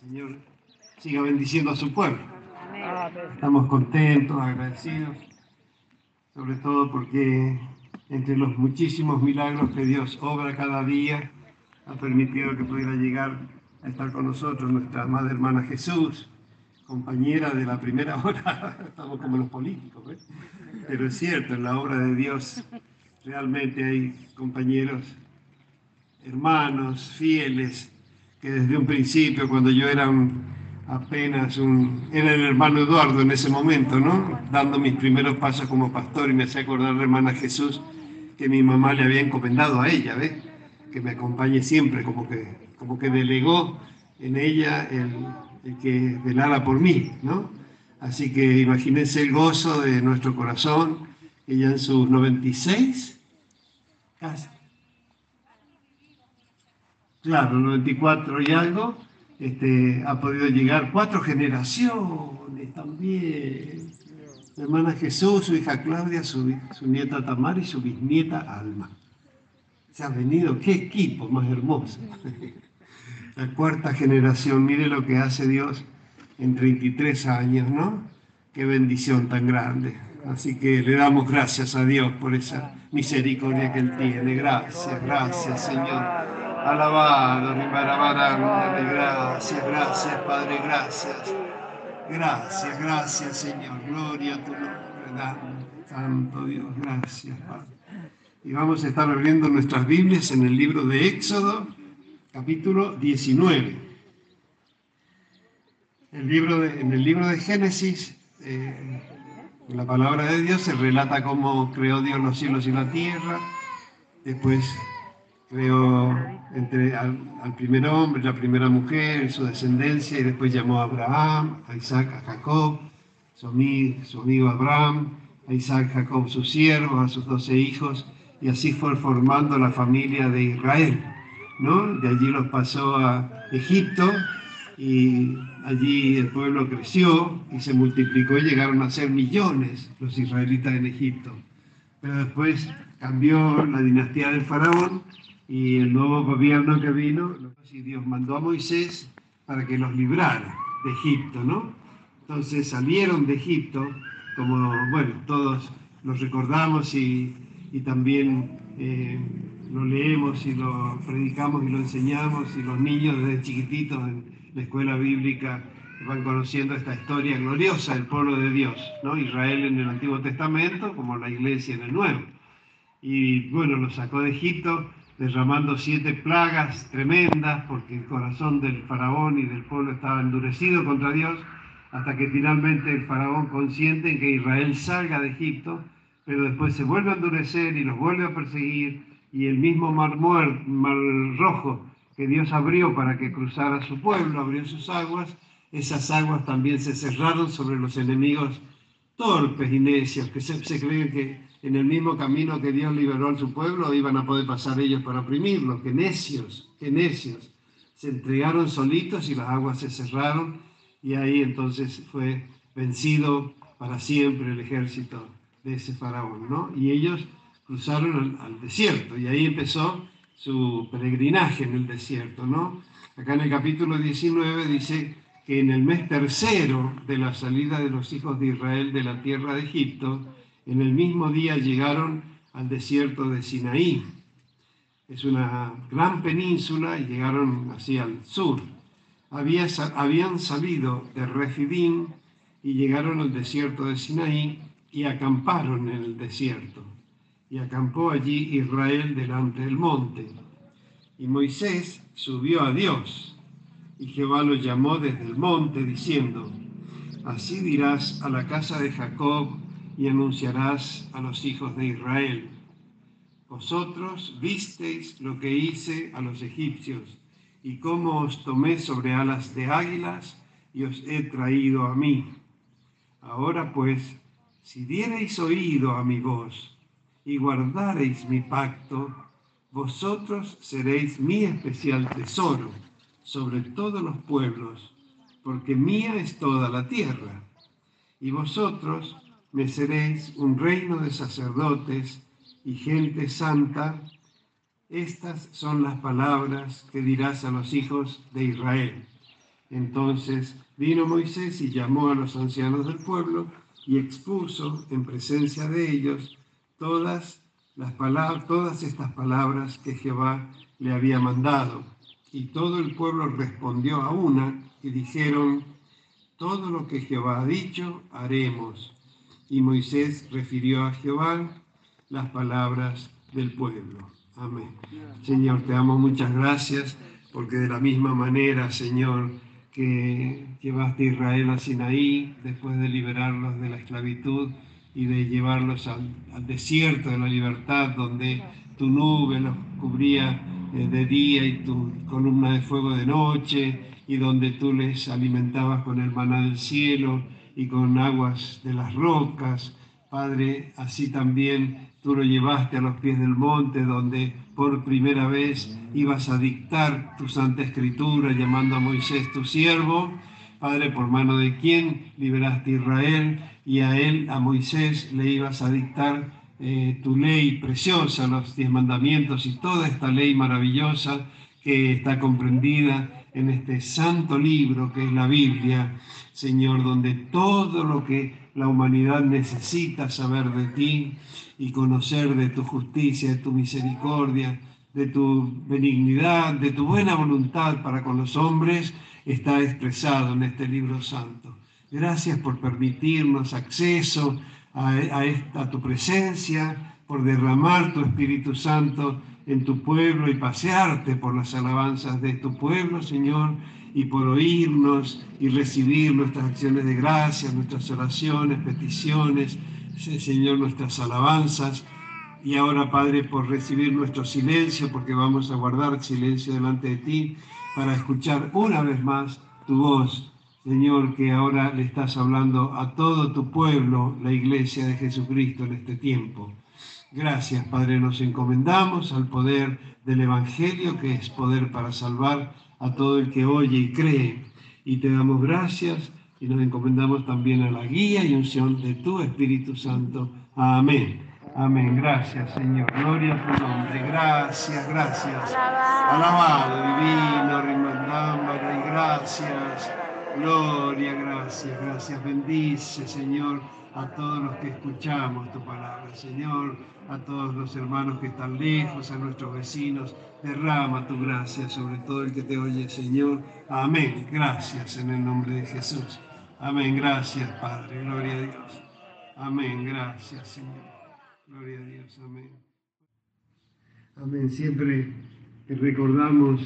Señor siga bendiciendo a su pueblo. Estamos contentos, agradecidos, sobre todo porque entre los muchísimos milagros que Dios obra cada día, ha permitido que pudiera llegar a estar con nosotros nuestra madre hermana Jesús, compañera de la primera hora, estamos como los políticos, ¿ves? pero es cierto, en la obra de Dios realmente hay compañeros, hermanos, fieles, que desde un principio, cuando yo era apenas un, era el hermano Eduardo en ese momento, ¿no? Dando mis primeros pasos como pastor y me hacía acordar la hermana Jesús que mi mamá le había encomendado a ella, ¿ves? Que me acompañe siempre, como que, como que delegó en ella el, el que velara por mí, ¿no? Así que imagínense el gozo de nuestro corazón, ella en sus 96, casi, claro, 94 y algo, este, ha podido llegar cuatro generaciones también. Mi hermana Jesús, su hija Claudia, su, su nieta Tamara y su bisnieta Alma. Se ha venido, qué equipo más hermoso. La cuarta generación, mire lo que hace Dios en 33 años, ¿no? Qué bendición tan grande. Así que le damos gracias a Dios por esa misericordia que Él tiene. Gracias, gracias, Señor. Alabado, gracias, gracias, Padre, gracias. Gracias, gracias, Señor. Gloria a tu nombre. Santo Dios, gracias, Padre. Y vamos a estar abriendo nuestras Biblias en el libro de Éxodo, capítulo 19. El libro en el libro de Génesis, eh, la palabra de Dios se relata cómo creó Dios los cielos y la tierra. Después creó entre, al, primer hombre, la primera mujer, su descendencia, y después llamó a Abraham, a Isaac, a Jacob, su amigo, su amigo Abraham, a Isaac, Jacob, sus siervos, a sus doce hijos, y así fue formando la familia de Israel. ¿no? De allí los pasó a Egipto y allí el pueblo creció y se multiplicó y llegaron a ser millones los israelitas en Egipto. Pero después cambió la dinastía del faraón y el nuevo gobierno que vino, Dios mandó a Moisés para que los librara de Egipto, ¿no? Entonces salieron de Egipto, como, bueno, todos los recordamos y, y también eh, lo leemos y lo predicamos y lo enseñamos y los niños desde chiquititos en la escuela bíblica van conociendo esta historia gloriosa del pueblo de Dios, ¿no? Israel en el Antiguo Testamento como la iglesia en el Nuevo. Y bueno, lo sacó de Egipto derramando siete plagas tremendas, porque el corazón del faraón y del pueblo estaba endurecido contra Dios, hasta que finalmente el faraón consiente en que Israel salga de Egipto, pero después se vuelve a endurecer y los vuelve a perseguir, y el mismo mar, mar rojo que Dios abrió para que cruzara su pueblo, abrió sus aguas, esas aguas también se cerraron sobre los enemigos torpes y necios, que se, se creen que en el mismo camino que Dios liberó a su pueblo, iban a poder pasar ellos para oprimirlo. Que necios, que necios. Se entregaron solitos y las aguas se cerraron y ahí entonces fue vencido para siempre el ejército de ese faraón, ¿no? Y ellos cruzaron al, al desierto y ahí empezó su peregrinaje en el desierto, ¿no? Acá en el capítulo 19 dice que en el mes tercero de la salida de los hijos de Israel de la tierra de Egipto, en el mismo día llegaron al desierto de Sinaí. Es una gran península y llegaron hacia el sur. habían salido de Refidim y llegaron al desierto de Sinaí y acamparon en el desierto. Y acampó allí Israel delante del monte. Y Moisés subió a Dios. Y Jehová lo llamó desde el monte diciendo, así dirás a la casa de Jacob y anunciarás a los hijos de Israel. Vosotros visteis lo que hice a los egipcios y cómo os tomé sobre alas de águilas y os he traído a mí. Ahora pues, si diereis oído a mi voz y guardareis mi pacto, vosotros seréis mi especial tesoro sobre todos los pueblos, porque mía es toda la tierra. Y vosotros me seréis un reino de sacerdotes y gente santa. Estas son las palabras que dirás a los hijos de Israel. Entonces vino Moisés y llamó a los ancianos del pueblo y expuso en presencia de ellos todas las palabras, todas estas palabras que Jehová le había mandado. Y todo el pueblo respondió a una y dijeron, todo lo que Jehová ha dicho, haremos. Y Moisés refirió a Jehová las palabras del pueblo. Amén. Señor, te amo, muchas gracias, porque de la misma manera, Señor, que llevaste a Israel a Sinaí después de liberarlos de la esclavitud y de llevarlos al, desierto de la libertad, donde tu nube los cubría eh, de día y tu columna de fuego de noche, y donde tú les alimentabas con el maná del cielo y con aguas de las rocas. Padre, así también Tú lo llevaste a los pies del monte donde por primera vez ibas a dictar tu santa escritura llamando a Moisés tu siervo. Padre, por mano de quien liberaste a Israel y a él, a Moisés, le ibas a dictar eh, tu ley preciosa, los diez mandamientos y toda esta ley maravillosa que está comprendida en este santo libro que es la Biblia, Señor, donde todo lo que la humanidad necesita saber de ti y conocer de tu justicia, de tu misericordia, de tu benignidad, de tu buena voluntad para con los hombres, está expresado en este libro santo. Gracias por permitirnos acceso a, esta, tu presencia, por derramar tu Espíritu Santo en tu pueblo y pasearte por las alabanzas de tu pueblo, Señor, y por oírnos y recibir nuestras acciones de gracias, nuestras oraciones, peticiones, Señor, nuestras alabanzas. Y ahora, Padre, por recibir nuestro silencio, porque vamos a guardar silencio delante de ti para escuchar una vez más tu voz, Señor, que ahora le estás hablando a todo tu pueblo, la iglesia de Jesucristo en este tiempo. Gracias, Padre, nos encomendamos al poder del Evangelio, que es poder para salvar a todo el que oye y cree. Y te damos gracias y nos encomendamos también a la guía y unción de tu Espíritu Santo. Amén. Amén. Gracias, Señor. Gloria a tu nombre. Gracias, gracias. Alabado, divino, rimandamba, y gracias. Gloria, gracias, gracias. Bendice, Señor, a todos los que escuchamos tu palabra, Señor, a todos los hermanos que están lejos, a nuestros vecinos. Derrama tu gracia sobre todo el que te oye, Señor. Amén. Gracias en el nombre de Jesús. Amén. Gracias, Padre. Gloria a Dios. Amén. Gracias, Señor. Gloria a Dios. Amén. Amén. Siempre recordamos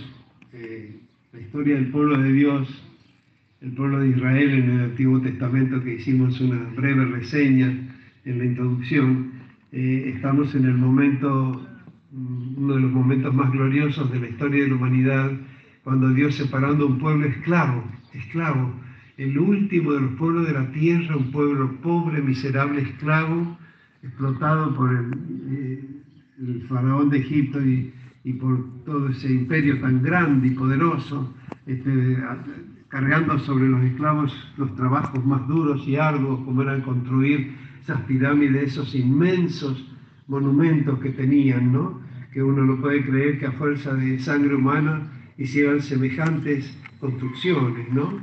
eh, la historia del pueblo de Dios, el pueblo de Israel en el Antiguo Testamento, que hicimos una breve reseña en la introducción. Eh, estamos en el momento, mm, uno de los momentos más gloriosos de la historia de la humanidad, cuando Dios separando un pueblo esclavo, esclavo, el último de los pueblos de la tierra, un pueblo pobre, miserable, esclavo, explotado por el, eh, faraón de Egipto y, por todo ese imperio tan grande y poderoso, este, cargando sobre los esclavos los trabajos más duros y arduos, como eran construir esas pirámides, esos inmensos monumentos que tenían, ¿no? que uno no puede creer que a fuerza de sangre humana hicieran semejantes construcciones, ¿no?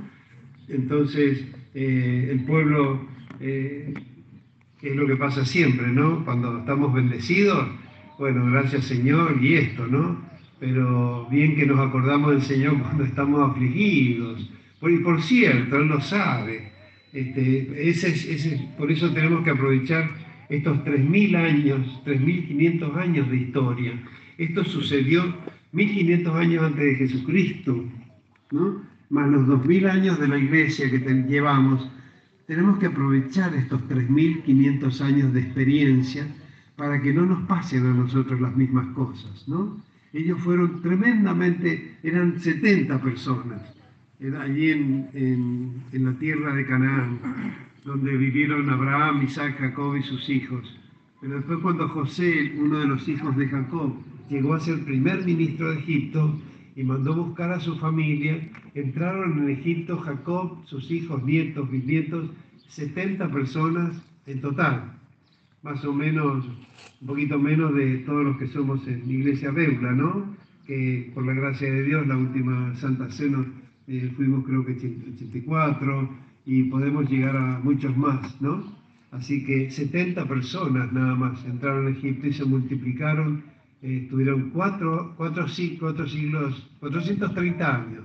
Entonces, eh, el pueblo, eh, que es lo que pasa siempre, ¿no? Cuando estamos bendecidos, bueno, gracias Señor y esto, ¿no? Pero bien que nos acordamos del Señor cuando estamos afligidos. Y por cierto, Él lo sabe. Este, ese, por eso tenemos que aprovechar estos 3.000 años, 3.500 años de historia. Esto sucedió 1.500 años antes de Jesucristo, ¿no? más los 2.000 años de la iglesia que llevamos, tenemos que aprovechar estos 3.500 años de experiencia para que no nos pasen a nosotros las mismas cosas, ¿no? Ellos fueron tremendamente, eran 70 personas, allí en, en la tierra de Canaán, donde vivieron Abraham, Isaac, Jacob y sus hijos. Pero después cuando José, uno de los hijos de Jacob, llegó a ser primer ministro de Egipto, y mandó buscar a su familia. Entraron en Egipto Jacob, sus hijos, nietos, bisnietos, 70 personas en total, más o menos, un poquito menos de todos los que somos en la iglesia Beula, ¿no? Que por la gracia de Dios, la última Santa Cena eh, fuimos creo que 84 y podemos llegar a muchos más, ¿no? Así que 70 personas nada más entraron a Egipto y se multiplicaron, eh, tuvieron cuatro, cuatro, cuatro siglos, 430 años.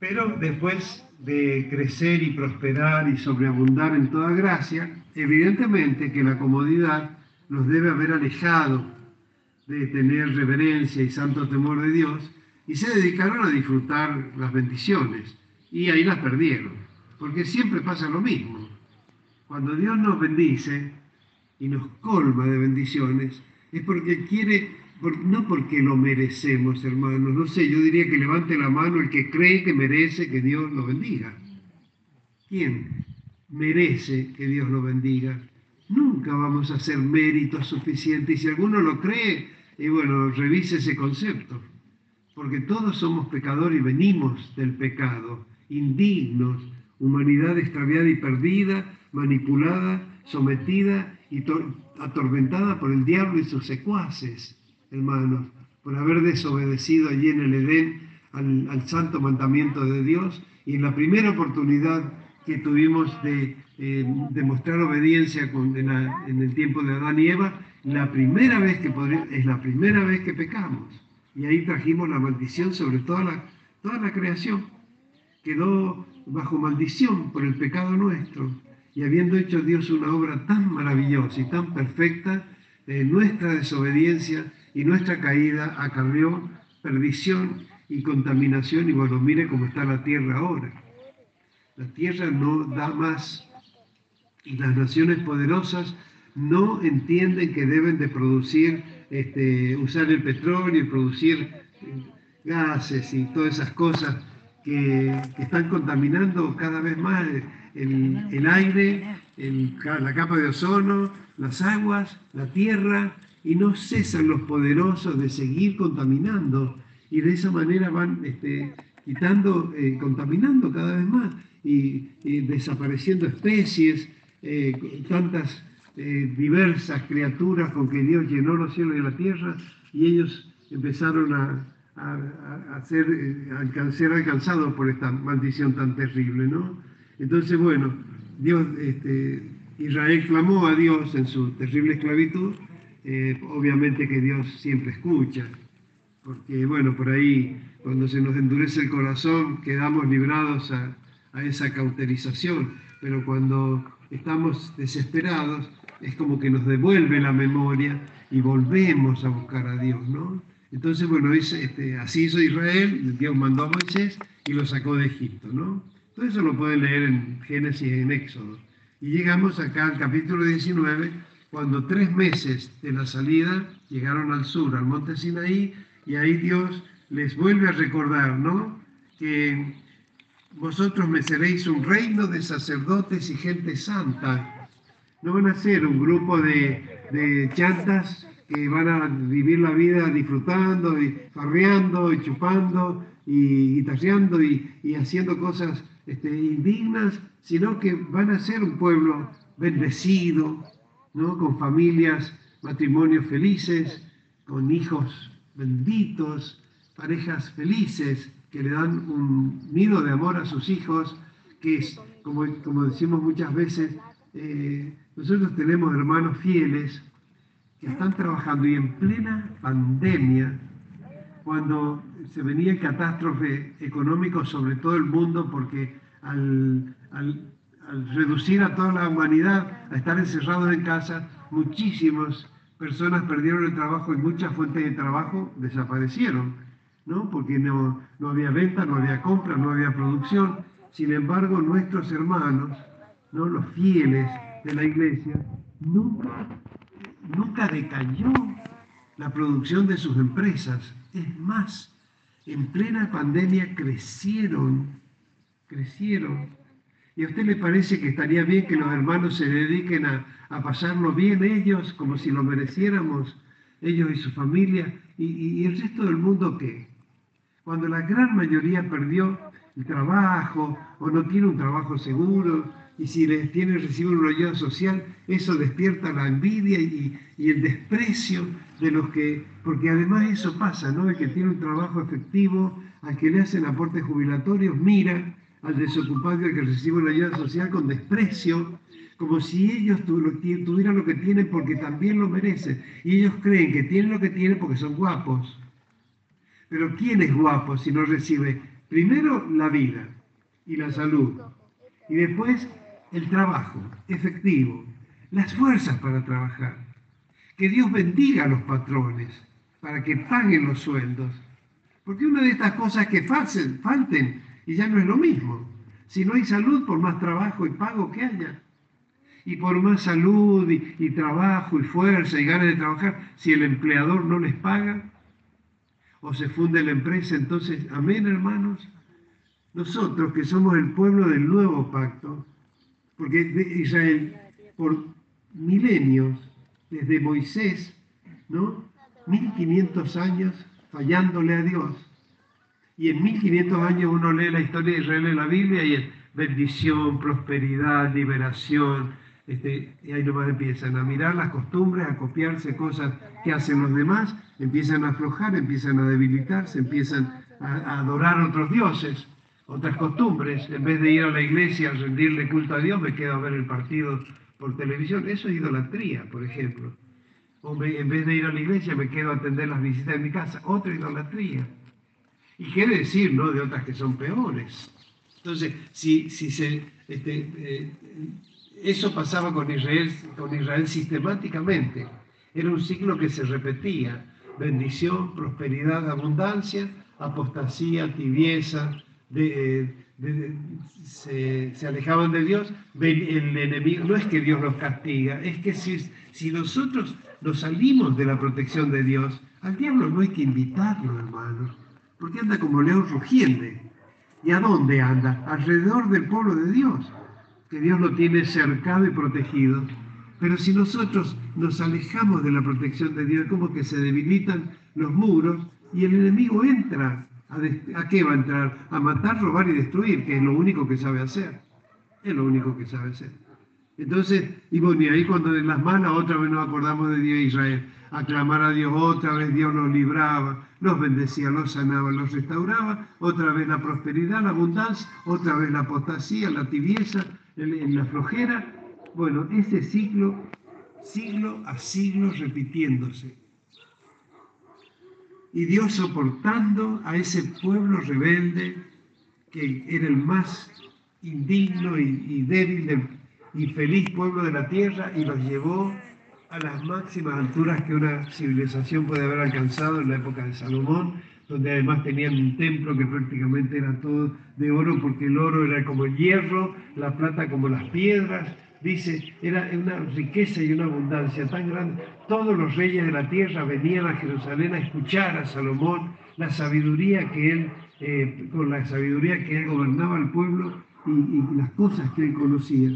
Pero después de crecer y prosperar y sobreabundar en toda gracia, evidentemente que la comodidad nos debe haber alejado de tener reverencia y santo temor de Dios y se dedicaron a disfrutar las bendiciones y ahí las perdieron, porque siempre pasa lo mismo. Cuando Dios nos bendice y nos colma de bendiciones, es porque quiere, no porque lo merecemos, hermanos, no sé, yo diría que levante la mano el que cree que merece que Dios lo bendiga. ¿Quién merece que Dios lo bendiga? Nunca vamos a hacer méritos suficientes y si alguno lo cree, y bueno, revise ese concepto porque todos somos pecadores y venimos del pecado, indignos, humanidad extraviada y perdida, manipulada, sometida y atormentada por el diablo y sus secuaces, hermanos, por haber desobedecido allí en el Edén al, santo mandamiento de Dios y en la primera oportunidad que tuvimos de eh, demostrar obediencia en, el tiempo de Adán y Eva, la primera vez que es la primera vez que pecamos. Y ahí trajimos la maldición sobre toda la, toda la creación. Quedó bajo maldición por el pecado nuestro. Y habiendo hecho Dios una obra tan maravillosa y tan perfecta, eh, nuestra desobediencia y nuestra caída acarreó perdición y contaminación. Y bueno, mire cómo está la tierra ahora. La tierra no da más. Y las naciones poderosas no entienden que deben de producir este, usar el petróleo y producir gases y todas esas cosas que, están contaminando cada vez más el, aire, la capa de ozono, las aguas, la tierra, y no cesan los poderosos de seguir contaminando. Y de esa manera van este, quitando, eh, contaminando cada vez más y, desapareciendo especies, eh, tantas eh, diversas criaturas con que Dios llenó los cielos y la tierra y ellos empezaron a, ser, eh, ser alcanzados por esta maldición tan terrible, ¿no? Entonces, bueno, Dios, este, Israel clamó a Dios en su terrible esclavitud, eh, obviamente que Dios siempre escucha, porque, bueno, por ahí, cuando se nos endurece el corazón, quedamos librados a, a esa cauterización, pero cuando estamos desesperados, es como que nos devuelve la memoria y volvemos a buscar a Dios, ¿no? Entonces, bueno, este, así hizo Israel, Dios mandó a Moisés y lo sacó de Egipto, ¿no? Todo eso lo pueden leer en Génesis y en Éxodo. Y llegamos acá al capítulo 19, cuando tres meses de la salida llegaron al sur, al monte Sinaí, y ahí Dios les vuelve a recordar, ¿no? Que vosotros me seréis un reino de sacerdotes y gente santa no van a ser un grupo de, de chantas que van a vivir la vida disfrutando y farreando y chupando y guitarreando y, y, haciendo cosas este, indignas, sino que van a ser un pueblo bendecido, ¿no? con familias, matrimonios felices, con hijos benditos, parejas felices que le dan un nido de amor a sus hijos, que es, como, como decimos muchas veces, eh, nosotros tenemos hermanos fieles que están trabajando y en plena pandemia, cuando se venía catástrofe económico sobre todo el mundo, porque al, reducir a toda la humanidad a estar encerrados en casa, muchísimas personas perdieron el trabajo y muchas fuentes de trabajo desaparecieron, ¿no? porque no, no había venta, no había compra, no había producción. Sin embargo, nuestros hermanos, ¿no? los fieles de la iglesia, nunca, nunca decayó la producción de sus empresas. Es más, en plena pandemia crecieron, crecieron. ¿Y a usted le parece que estaría bien que los hermanos se dediquen a, pasarlo bien ellos, como si lo mereciéramos, ellos y su familia? ¿Y, y el resto del mundo qué? Cuando la gran mayoría perdió el trabajo o no tiene un trabajo seguro y si les tiene recibe una ayuda social, eso despierta la envidia y, el desprecio de los que, porque además eso pasa, ¿no? El que tiene un trabajo efectivo, al que le hacen aportes jubilatorios, mira al desocupado y al que recibe una ayuda social con desprecio, como si ellos tuvieran lo que tienen porque también lo merecen. Y ellos creen que tienen lo que tienen porque son guapos. Pero ¿quién es guapo si no recibe primero la vida y la salud? Y después el trabajo efectivo, las fuerzas para trabajar. Que Dios bendiga a los patrones para que paguen los sueldos. Porque una de estas cosas que falten, falten y ya no es lo mismo. Si no hay salud, por más trabajo y pago que haya. Y por más salud y, y trabajo y fuerza y ganas de trabajar, si el empleador no les paga o se funde la empresa, entonces, amén hermanos. Nosotros que somos el pueblo del nuevo pacto, porque Israel por milenios, desde Moisés, ¿no? 1500 años fallándole a Dios. Y en 1500 años uno lee la historia de Israel en la Biblia y es bendición, prosperidad, liberación. Este, y ahí nomás empiezan a mirar las costumbres, a copiarse cosas que hacen los demás, empiezan a aflojar, empiezan a debilitarse, empiezan a, a adorar otros dioses otras costumbres. En vez de ir a la iglesia a rendirle culto a Dios, me quedo a ver el partido por televisión. Eso es idolatría, por ejemplo. O en vez de ir a la iglesia, me quedo a atender las visitas en mi casa. Otra idolatría. Y quiere decir, ¿no? De otras que son peores. Entonces, si, si se, este, eh, eso pasaba con Israel, con Israel sistemáticamente. Era un ciclo que se repetía. Bendición, prosperidad, abundancia, apostasía, tibieza, se, alejaban de Dios, el enemigo, no es que Dios los castiga, es que si, si nosotros nos salimos de la protección de Dios, al diablo no hay que invitarlo, hermanos, porque anda como león rugiente. ¿Y a dónde anda? Alrededor del pueblo de Dios, que Dios lo tiene cercado y protegido. Pero si nosotros nos alejamos de la protección de Dios, como que se debilitan los muros y el enemigo entra ¿A, qué va a entrar? A matar, robar y destruir, que es lo único que sabe hacer. Es lo único que sabe hacer. Entonces, y bueno, y ahí cuando en las manos otra vez nos acordamos de Dios e Israel. Aclamar a Dios otra vez, Dios nos libraba, nos bendecía, los sanaba, los restauraba, otra vez la prosperidad, la abundancia, otra vez la apostasía, la tibieza, la flojera. Bueno, ese ciclo, siglo a siglo repitiéndose y Dios soportando a ese pueblo rebelde que era el más indigno y, débil y feliz pueblo de la tierra y los llevó a las máximas alturas que una civilización puede haber alcanzado en la época de Salomón, donde además tenían un templo que prácticamente era todo de oro, porque el oro era como el hierro, la plata como las piedras, dice, era una riqueza y una abundancia tan grande. Todos los reyes de la tierra venían a Jerusalén a escuchar a Salomón, la sabiduría que él, eh, con la sabiduría que él gobernaba al pueblo y, las cosas que él conocía.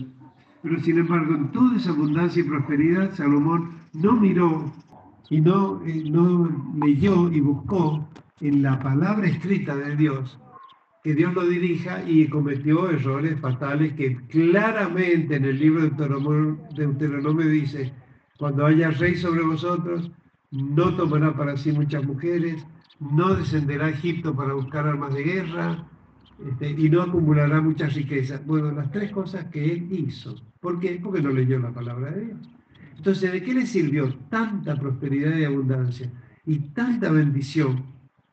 Pero sin embargo, en toda esa abundancia y prosperidad, Salomón no miró y no, eh, no leyó y buscó en la palabra escrita de Dios que Dios lo dirija y cometió errores fatales que claramente en el libro de Deuteronomio, dice, cuando haya rey sobre vosotros, no tomará para sí muchas mujeres, no descenderá a Egipto para buscar armas de guerra este, y no acumulará muchas riquezas. Bueno, las tres cosas que él hizo. ¿Por qué? Porque no leyó la palabra de Dios. Entonces, ¿de qué le sirvió tanta prosperidad y abundancia y tanta bendición?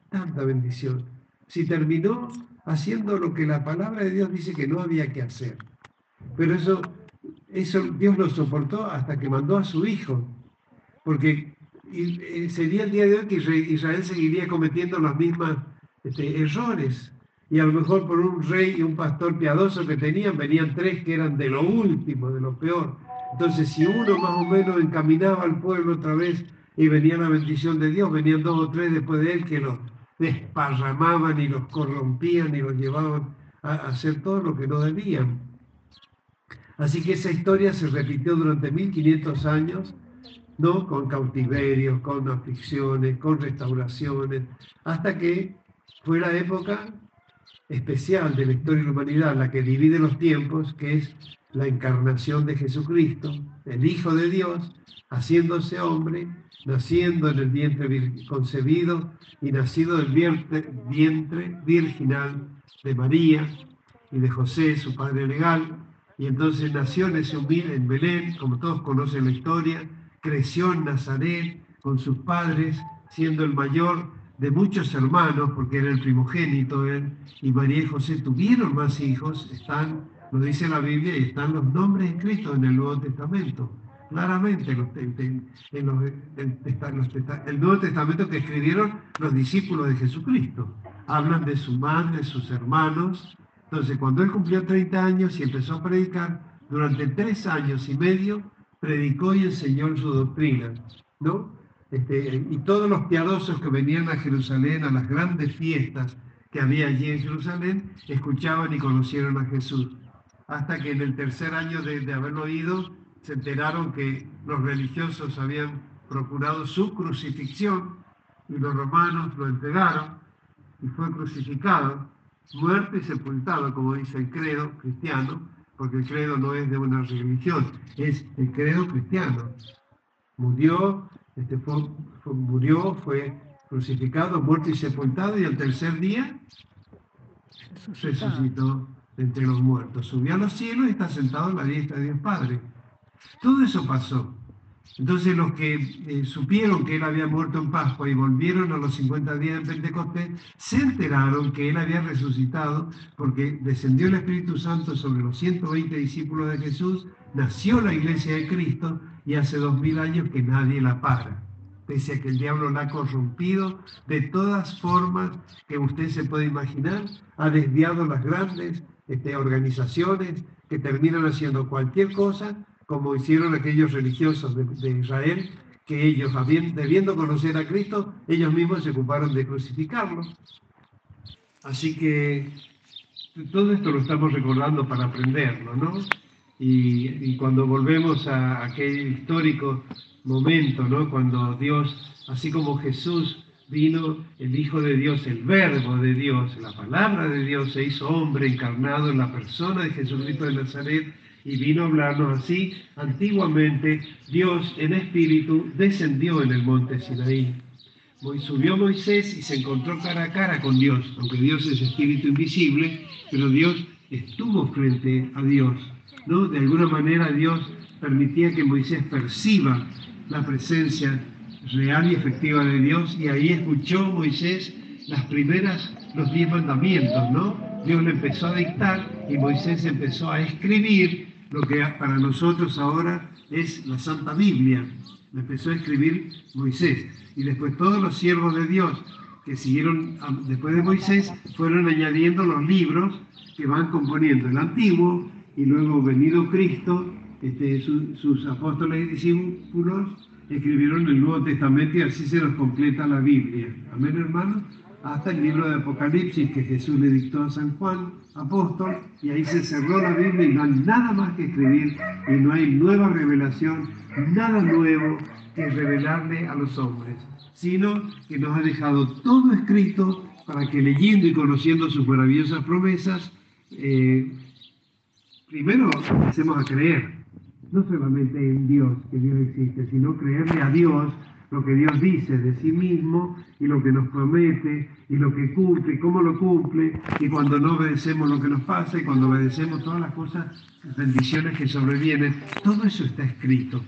Tanta bendición. Si terminó haciendo lo que la palabra de Dios dice que no había que hacer. Pero eso, eso Dios lo soportó hasta que mandó a su hijo, porque eh, sería el día de hoy que Israel seguiría cometiendo los mismos este, errores. Y a lo mejor por un rey y un pastor piadoso que tenían, venían tres que eran de lo último, de lo peor. Entonces, si uno más o menos encaminaba al pueblo otra vez y venía la bendición de Dios, venían dos o tres después de él que lo, desparramaban y los corrompían y los llevaban a hacer todo lo que no debían. Así que esa historia se repitió durante 1500 años, ¿no? Con cautiverios, con aflicciones, con restauraciones, hasta que fue la época especial de la historia de la humanidad, la que divide los tiempos, que es la encarnación de Jesucristo, el Hijo de Dios, haciéndose hombre, naciendo en el vientre concebido y nacido del vientre, vientre virginal de María y de José, su padre legal, y entonces nació en ese humilde en Belén, como todos conocen la historia, creció en Nazaret con sus padres, siendo el mayor de muchos hermanos, porque era el primogénito él, y María y José tuvieron más hijos, están, lo dice la Biblia, y están los nombres escritos en el Nuevo Testamento, claramente en, los, en el Nuevo Testamento que escribieron los discípulos de Jesucristo. Hablan de su madre, de sus hermanos. Entonces, cuando él cumplió 30 años y empezó a predicar, durante tres años y medio, predicó y enseñó su doctrina, ¿no? Este, y todos los piadosos que venían a Jerusalén a las grandes fiestas que había allí en Jerusalén, escuchaban y conocieron a Jesús. Hasta que en el tercer año de, de haberlo oído, se enteraron que los religiosos habían procurado su crucifixión y los romanos lo entregaron y fue crucificado, muerto y sepultado, como dice el credo cristiano, porque el credo no es de una religión, es el credo cristiano. Murió este fue, murió, fue crucificado, muerto y sepultado, y el tercer día resucitó entre los muertos. Subió a los cielos y está sentado en la diestra de Dios Padre. Todo eso pasó. Entonces los que eh, supieron que él había muerto en Pascua y volvieron a los 50 días de Pentecostés, se enteraron que él había resucitado porque descendió el Espíritu Santo sobre los 120 discípulos de Jesús, nació la iglesia de Cristo y hace dos mil años que nadie la para, pese a que el diablo la ha corrompido de todas formas que usted se puede imaginar, ha desviado las grandes este, organizaciones que terminan haciendo cualquier cosa, como hicieron aquellos religiosos de, Israel, que ellos, debiendo conocer a Cristo, ellos mismos se ocuparon de crucificarlo. Así que todo esto lo estamos recordando para aprenderlo, ¿no? Y, cuando volvemos a aquel histórico momento, ¿no? Cuando Dios, así como Jesús vino, el Hijo de Dios, el Verbo de Dios, la palabra de Dios se hizo hombre encarnado en la persona de Jesucristo de Nazaret y vino a hablarnos así. Antiguamente Dios en espíritu descendió en el monte Sinaí. Subió Moisés y se encontró cara a cara con Dios, aunque Dios es espíritu invisible, pero Dios estuvo frente a Dios ¿no? De alguna manera Dios permitía que Moisés perciba la presencia real y efectiva de Dios y ahí escuchó Moisés las primeras, los diez mandamientos, ¿no? Dios le empezó a dictar y Moisés empezó a escribir lo que para nosotros ahora es la Santa Biblia. Le empezó a escribir Moisés. Y después todos los siervos de Dios que siguieron después de Moisés fueron añadiendo los libros que van componiendo el Antiguo, y luego venido Cristo, este, sus apóstoles y discípulos escribieron el Nuevo Testamento y así se nos completa la Biblia. Amén, hermanos. Hasta el libro de Apocalipsis que Jesús le dictó a San Juan, apóstol, y ahí se cerró la Biblia y no hay nada más que escribir y no hay nueva revelación, nada nuevo que revelarle a los hombres, sino que nos ha dejado todo escrito para que leyendo y conociendo sus maravillosas promesas, eh, primero empecemos a creer, no solamente en Dios, que Dios existe, sino creerle a Dios lo que Dios dice de sí mismo y lo que nos promete y lo que cumple cómo lo cumple y cuando no obedecemos lo que nos pasa y cuando obedecemos todas las cosas, las bendiciones que sobrevienen, todo eso está escrito.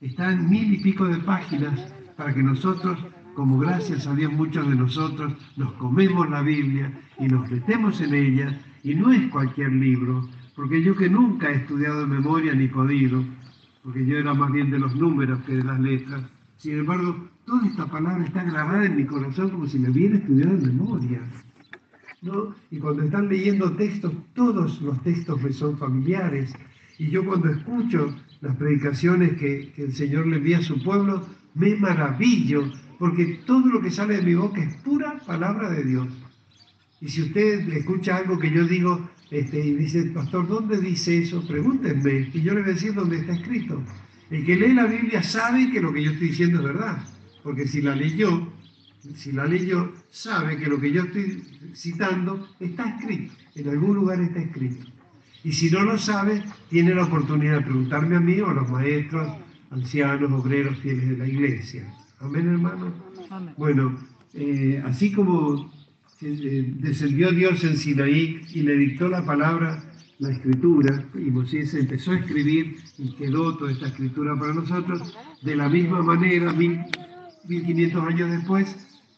Está en mil y pico de páginas para que nosotros, como gracias a Dios muchos de nosotros, nos comemos la Biblia y nos metemos en ella y no es cualquier libro, porque yo que nunca he estudiado de memoria ni podido, porque yo era más bien de los números que de las letras, sin embargo, toda esta palabra está grabada en mi corazón como si la hubiera estudiado de memoria. ¿no? Y cuando están leyendo textos, todos los textos me son familiares. Y yo cuando escucho las predicaciones que, que el Señor le envía a su pueblo, me maravillo, porque todo lo que sale de mi boca es pura palabra de Dios. Y si usted escucha algo que yo digo, este, y dice, pastor, ¿dónde dice eso? Pregúntenme, y yo le voy a decir dónde está escrito. El que lee la Biblia sabe que lo que yo estoy diciendo es verdad, porque si la leyó, si la leyó, sabe que lo que yo estoy citando está escrito, en algún lugar está escrito. Y si no lo sabe, tiene la oportunidad de preguntarme a mí o a los maestros, ancianos, obreros, fieles de la iglesia. Amén, hermano. Bueno, eh, así como eh, descendió Dios en Sinaí y le dictó la palabra, la escritura, y Moisés empezó a escribir y quedó toda esta escritura para nosotros, de la misma manera, mil, 1500 años después,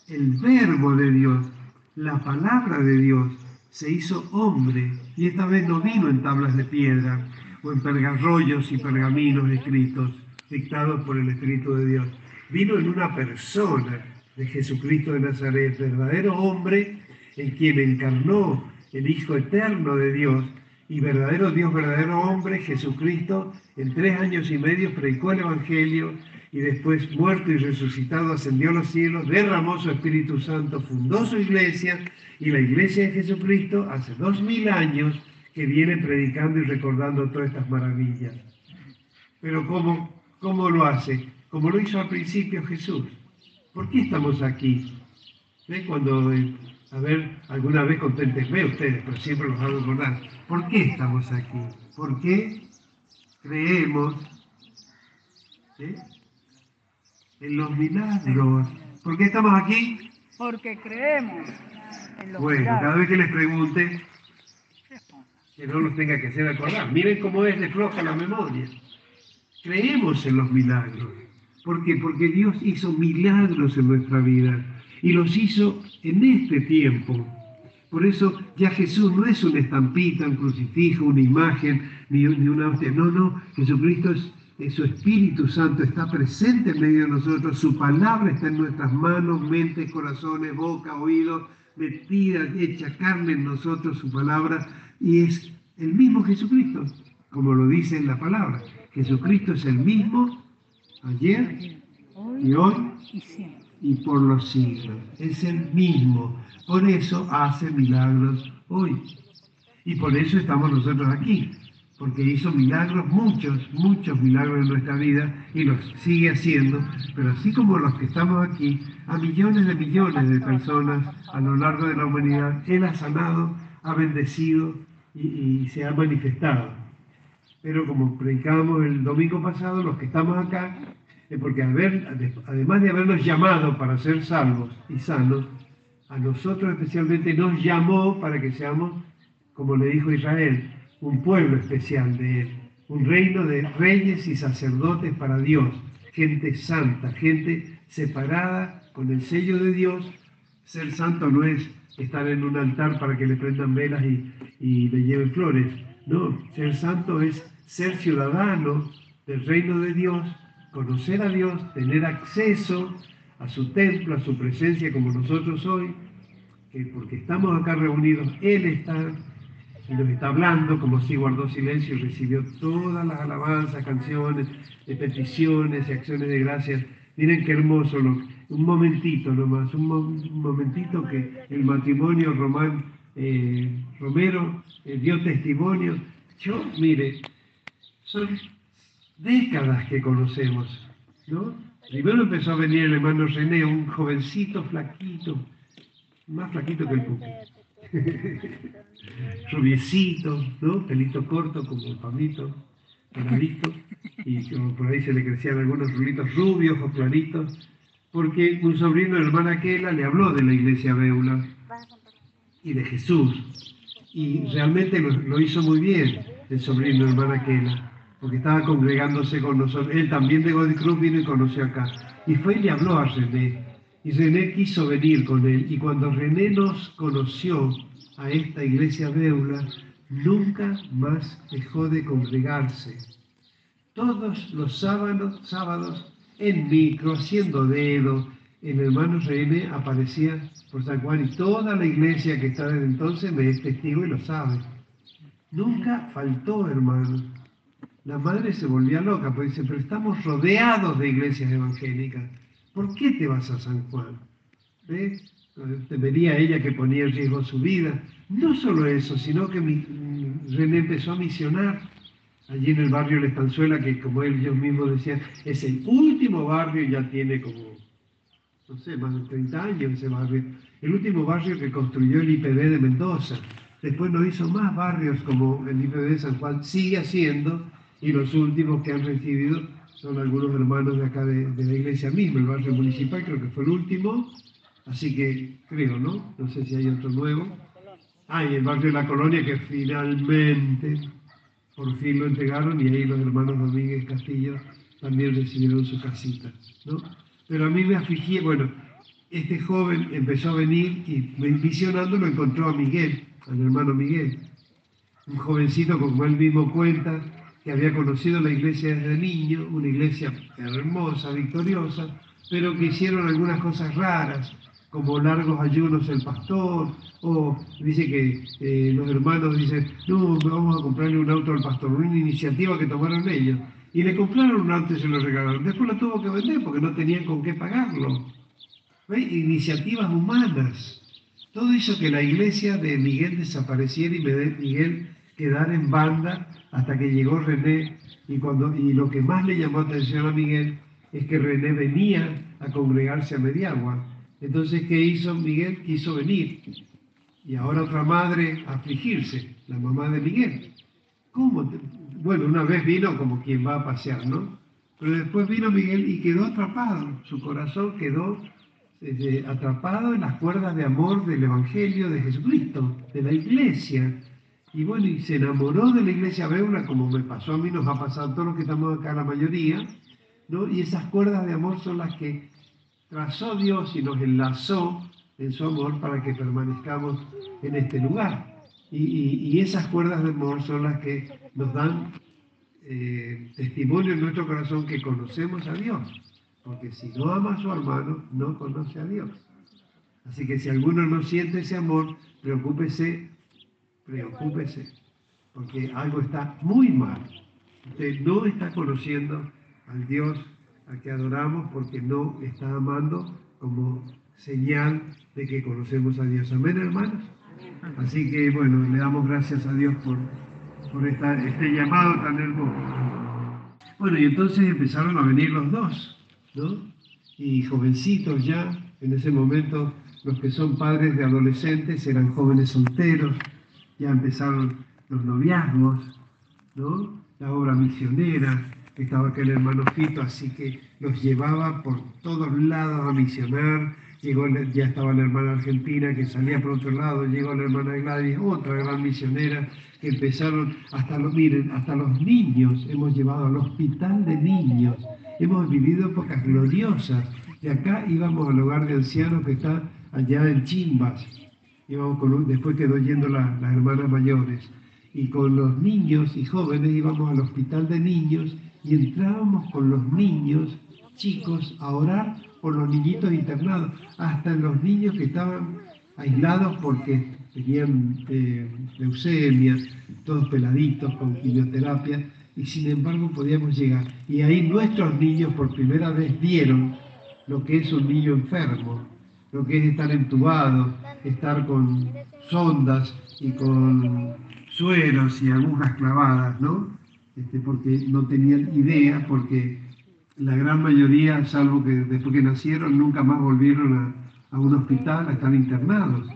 el verbo de Dios, la palabra de Dios, se hizo hombre y esta vez no vino en tablas de piedra o en pergarrollos y pergaminos escritos, dictados por el Espíritu de Dios. Vino en una persona de Jesucristo de Nazaret, verdadero hombre en quien encarnó el Hijo eterno de Dios y verdadero Dios, verdadero hombre, Jesucristo, en tres años y medio predicó el Evangelio y después muerto y resucitado ascendió a los cielos, derramó su Espíritu Santo, fundó su iglesia y la iglesia de Jesucristo hace dos mil años que viene predicando y recordando todas estas maravillas. Pero ¿cómo, cómo lo hace? Como lo hizo al principio Jesús. ¿Por qué estamos aquí? Cuando, a ver, alguna vez conténtenme ustedes, pero siempre los hago recordar. ¿Por qué estamos aquí? ¿Por qué creemos en los milagros? ¿Por qué estamos aquí? Porque creemos en los bueno, cada vez que les pregunte, que no los tenga que hacer acordar. Miren cómo es de floja la memoria. Creemos en los milagros. ¿Por qué? Porque Dios hizo milagros en nuestra vida y los hizo en este tiempo. Por eso ya Jesús no es una estampita, un crucifijo, una imagen, ni, una hostia. No, no, Jesucristo es, su Espíritu Santo, está presente en medio de nosotros, su palabra está en nuestras manos, mentes, corazones, boca, oídos, metida, hecha carne en nosotros, su palabra, y es el mismo Jesucristo, como lo dice en la palabra. Jesucristo es el mismo ayer y hoy y por los siglos. Es el mismo. Por eso hace milagros hoy. Y por eso estamos nosotros aquí. Porque hizo milagros, muchos, muchos milagros en nuestra vida y los sigue haciendo. Pero así como los que estamos aquí, a millones de millones de personas a lo largo de la humanidad, Él ha sanado, ha bendecido y, y se ha manifestado. Pero como predicábamos el domingo pasado, los que estamos acá, porque además de habernos llamado para ser salvos y sanos, a nosotros especialmente nos llamó para que seamos, como le dijo Israel, un pueblo especial de Él, un reino de reyes y sacerdotes para Dios, gente santa, gente separada con el sello de Dios. Ser santo no es estar en un altar para que le prendan velas y, y le lleven flores. No, ser santo es ser ciudadano del reino de Dios, conocer a Dios, tener acceso a su templo, a su presencia como nosotros hoy, que porque estamos acá reunidos, Él está y nos está hablando, como si guardó silencio y recibió todas las alabanzas, canciones, peticiones y acciones de gracias. Miren qué hermoso, un momentito nomás, un, momentito que el matrimonio Román eh, Romero eh, dio testimonio. Yo, mire, son décadas que conocemos, ¿no? Primero empezó a venir el hermano René, un jovencito flaquito, más flaquito que el pupi. Rubiecito, ¿no? Pelito corto como el Pablito, clarito, y por ahí se le crecían algunos rulitos rubios o claritos, porque un sobrino hermana Kela le habló de la iglesia Beula y de Jesús, y realmente lo, hizo muy bien el sobrino hermana Kela porque estaba congregándose con nosotros. Él también de Gold Cruz vino y conoció acá. Y fue y le habló a René. Y René quiso venir con él. Y cuando René nos conoció a esta iglesia Beula, nunca más dejó de congregarse. Todos los sábados, sábados en micro, haciendo dedo, el hermano René aparecía por San Juan y toda la iglesia que está desde entonces me es testigo y lo sabe. Nunca faltó, hermano. La madre se volvía loca, porque dice, pero estamos rodeados de iglesias evangélicas. ¿Por qué te vas a San Juan? ¿Ves? vería ella que ponía en riesgo su vida. No solo eso, sino que René empezó a misionar allí en el barrio La Estanzuela, que como él yo mismo decía, es el último barrio ya tiene como no sé, más de 30 años ese barrio. El último barrio que construyó el IPB de Mendoza. Después no hizo más barrios como el IPB de San Juan, sigue haciendo, y los últimos que han recibido son algunos hermanos de acá de, la iglesia misma, el barrio municipal creo que fue el último, así que creo, ¿no? No sé si hay otro nuevo. Ah, y el barrio de la colonia que finalmente, por fin lo entregaron y ahí los hermanos Domínguez Castillo también recibieron su casita, ¿no? Pero a mí me afligía, bueno, este joven empezó a venir y visionando lo encontró a Miguel, al hermano Miguel, un jovencito como él mismo cuenta, que había conocido la iglesia desde niño, una iglesia hermosa, victoriosa, pero que hicieron algunas cosas raras, como largos ayunos el pastor, o dice que eh, los hermanos dicen, no, vamos a comprarle un auto al pastor, una iniciativa que tomaron ellos. Y le compraron un auto y se lo regalaron. Después lo tuvo que vender porque no tenían con qué pagarlo. ¿Ves? Iniciativas humanas. Todo hizo que la iglesia de Miguel desapareciera y Miguel quedara en banda hasta que llegó René. Y, cuando, y lo que más le llamó atención a Miguel es que René venía a congregarse a Mediagua. Entonces, ¿qué hizo Miguel? Quiso venir. Y ahora otra madre afligirse, la mamá de Miguel. ¿Cómo? Bueno, una vez vino como quien va a pasear, ¿no? Pero después vino Miguel y quedó atrapado. Su corazón quedó eh, atrapado en las cuerdas de amor del Evangelio de Jesucristo, de la iglesia. Y bueno, y se enamoró de la iglesia Beula, como me pasó a mí, nos ha pasado a todos los que estamos acá, la mayoría, ¿no? Y esas cuerdas de amor son las que trazó Dios y nos enlazó en su amor para que permanezcamos en este lugar. Y, esas cuerdas de amor son las que nos dan eh, testimonio en nuestro corazón que conocemos a Dios. Porque si no ama a su hermano, no conoce a Dios. Así que si alguno no siente ese amor, preocúpese, preocúpese, porque algo está muy mal. Usted no está conociendo al Dios al que adoramos porque no está amando como señal de que conocemos a Dios. Amén, hermanos. Así que bueno, le damos gracias a Dios por, por este llamado tan hermoso. Bueno, y entonces empezaron a venir los dos, ¿no? Y jovencitos ya, en ese momento los que son padres de adolescentes eran jóvenes solteros, ya empezaron los noviazgos, ¿no? La obra misionera, estaba aquel hermano Fito, así que los llevaba por todos lados a misionar, llegó, ya estaba la hermana argentina que salía por otro lado, llegó la hermana Gladys, otra gran misionera, que empezaron, hasta los, miren, hasta los niños hemos llevado al hospital de niños, hemos vivido épocas gloriosas, de acá íbamos al hogar de ancianos que está allá en Chimbas, íbamos con, después quedó yendo las hermanas mayores, y con los niños y jóvenes íbamos al hospital de niños y entrábamos con los niños chicos a orar por los niñitos internados, hasta los niños que estaban aislados porque tenían eh, leucemia, todos peladitos con quimioterapia, y sin embargo podíamos llegar. Y ahí nuestros niños por primera vez vieron lo que es un niño enfermo, lo que es estar entubado, estar con sondas y con sueros y agujas clavadas, ¿no? Este, porque no tenían idea, porque la gran mayoría, salvo que después que nacieron, nunca más volvieron a, un hospital a estar internados.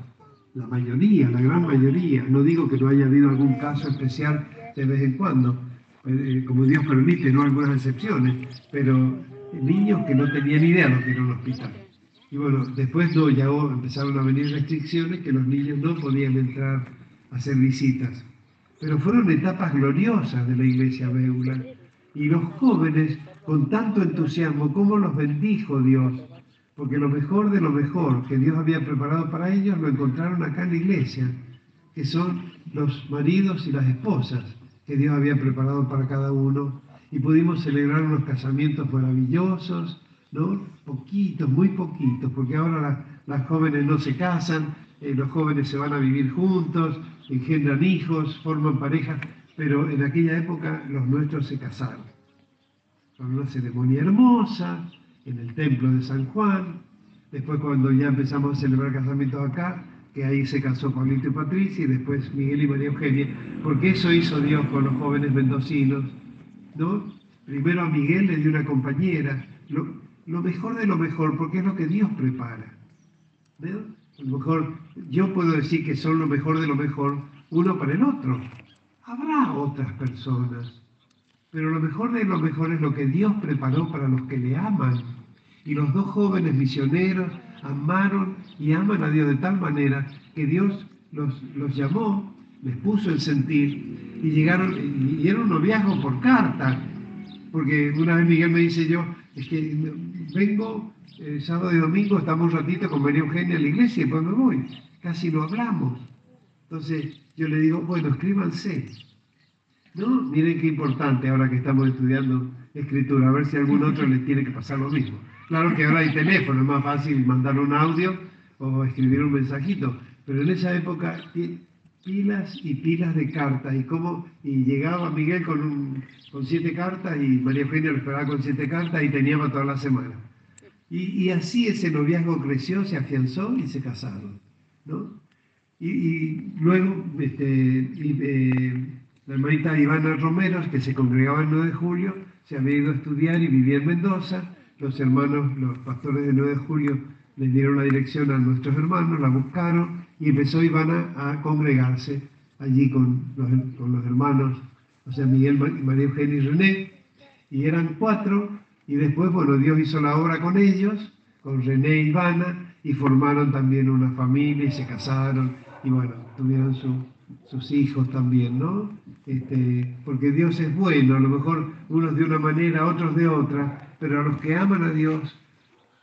La mayoría, la gran mayoría. No digo que no haya habido algún caso especial de vez en cuando, eh, como Dios permite, no algunas excepciones, pero niños que no tenían idea de lo que era un hospital. Y bueno, después no, ya empezaron a venir restricciones que los niños no podían entrar a hacer visitas. Pero fueron etapas gloriosas de la iglesia Beula. Y los jóvenes con tanto entusiasmo, cómo los bendijo Dios, porque lo mejor de lo mejor que Dios había preparado para ellos lo encontraron acá en la iglesia, que son los maridos y las esposas que Dios había preparado para cada uno, y pudimos celebrar unos casamientos maravillosos, ¿no? Poquitos, muy poquitos, porque ahora las jóvenes no se casan, eh, los jóvenes se van a vivir juntos, engendran hijos, forman parejas, pero en aquella época los nuestros se casaron con una ceremonia hermosa en el templo de San Juan. Después cuando ya empezamos a celebrar casamientos acá, que ahí se casó Pablito y Patricia, y después Miguel y María Eugenia, porque eso hizo Dios con los jóvenes mendocinos, ¿no? Primero a Miguel le dio una compañera, mejor de lo mejor, porque es lo que Dios prepara. A lo mejor yo puedo decir que son lo mejor de lo mejor uno para el otro. Habrá otras personas, pero lo mejor de lo mejor es lo que Dios preparó para los que le aman. Y los dos jóvenes misioneros amaron y aman a Dios de tal manera que Dios los, los llamó, les puso el sentir y llegaron, y, y un noviazgo por carta, porque una vez Miguel me dice yo, es que vengo el sábado y domingo, estamos un ratito con María Eugenia en la iglesia y después me voy, casi no hablamos. Entonces yo le digo, bueno, escríbanse. ¿No? Miren qué importante ahora que estamos estudiando escritura, a ver si a algún otro le tiene que pasar lo mismo. Claro que ahora hay teléfono, es más fácil mandar un audio o escribir un mensajito, pero en esa época pilas y pilas de cartas y cómo y llegaba Miguel con, un, con siete cartas y María Eugenia lo esperaba con siete cartas y teníamos toda la semana. Y, así ese noviazgo creció, se afianzó y se casaron. ¿no? Y, y luego este, y, eh, la hermanita Ivana Romero, que se congregaba el 9 de julio, se había ido a estudiar y vivía en Mendoza. Los hermanos, los pastores del 9 de julio, les dieron la dirección a nuestros hermanos, la buscaron y empezó Ivana a congregarse allí con los, con los hermanos, o sea, Miguel, María Eugenia y René, y eran cuatro, y después, bueno, Dios hizo la obra con ellos, con René y Ivana, y formaron también una familia y se casaron, y bueno, tuvieron su, sus hijos también, ¿no? Este, porque Dios es bueno, a lo mejor unos de una manera, otros de otra, pero a los que aman a Dios,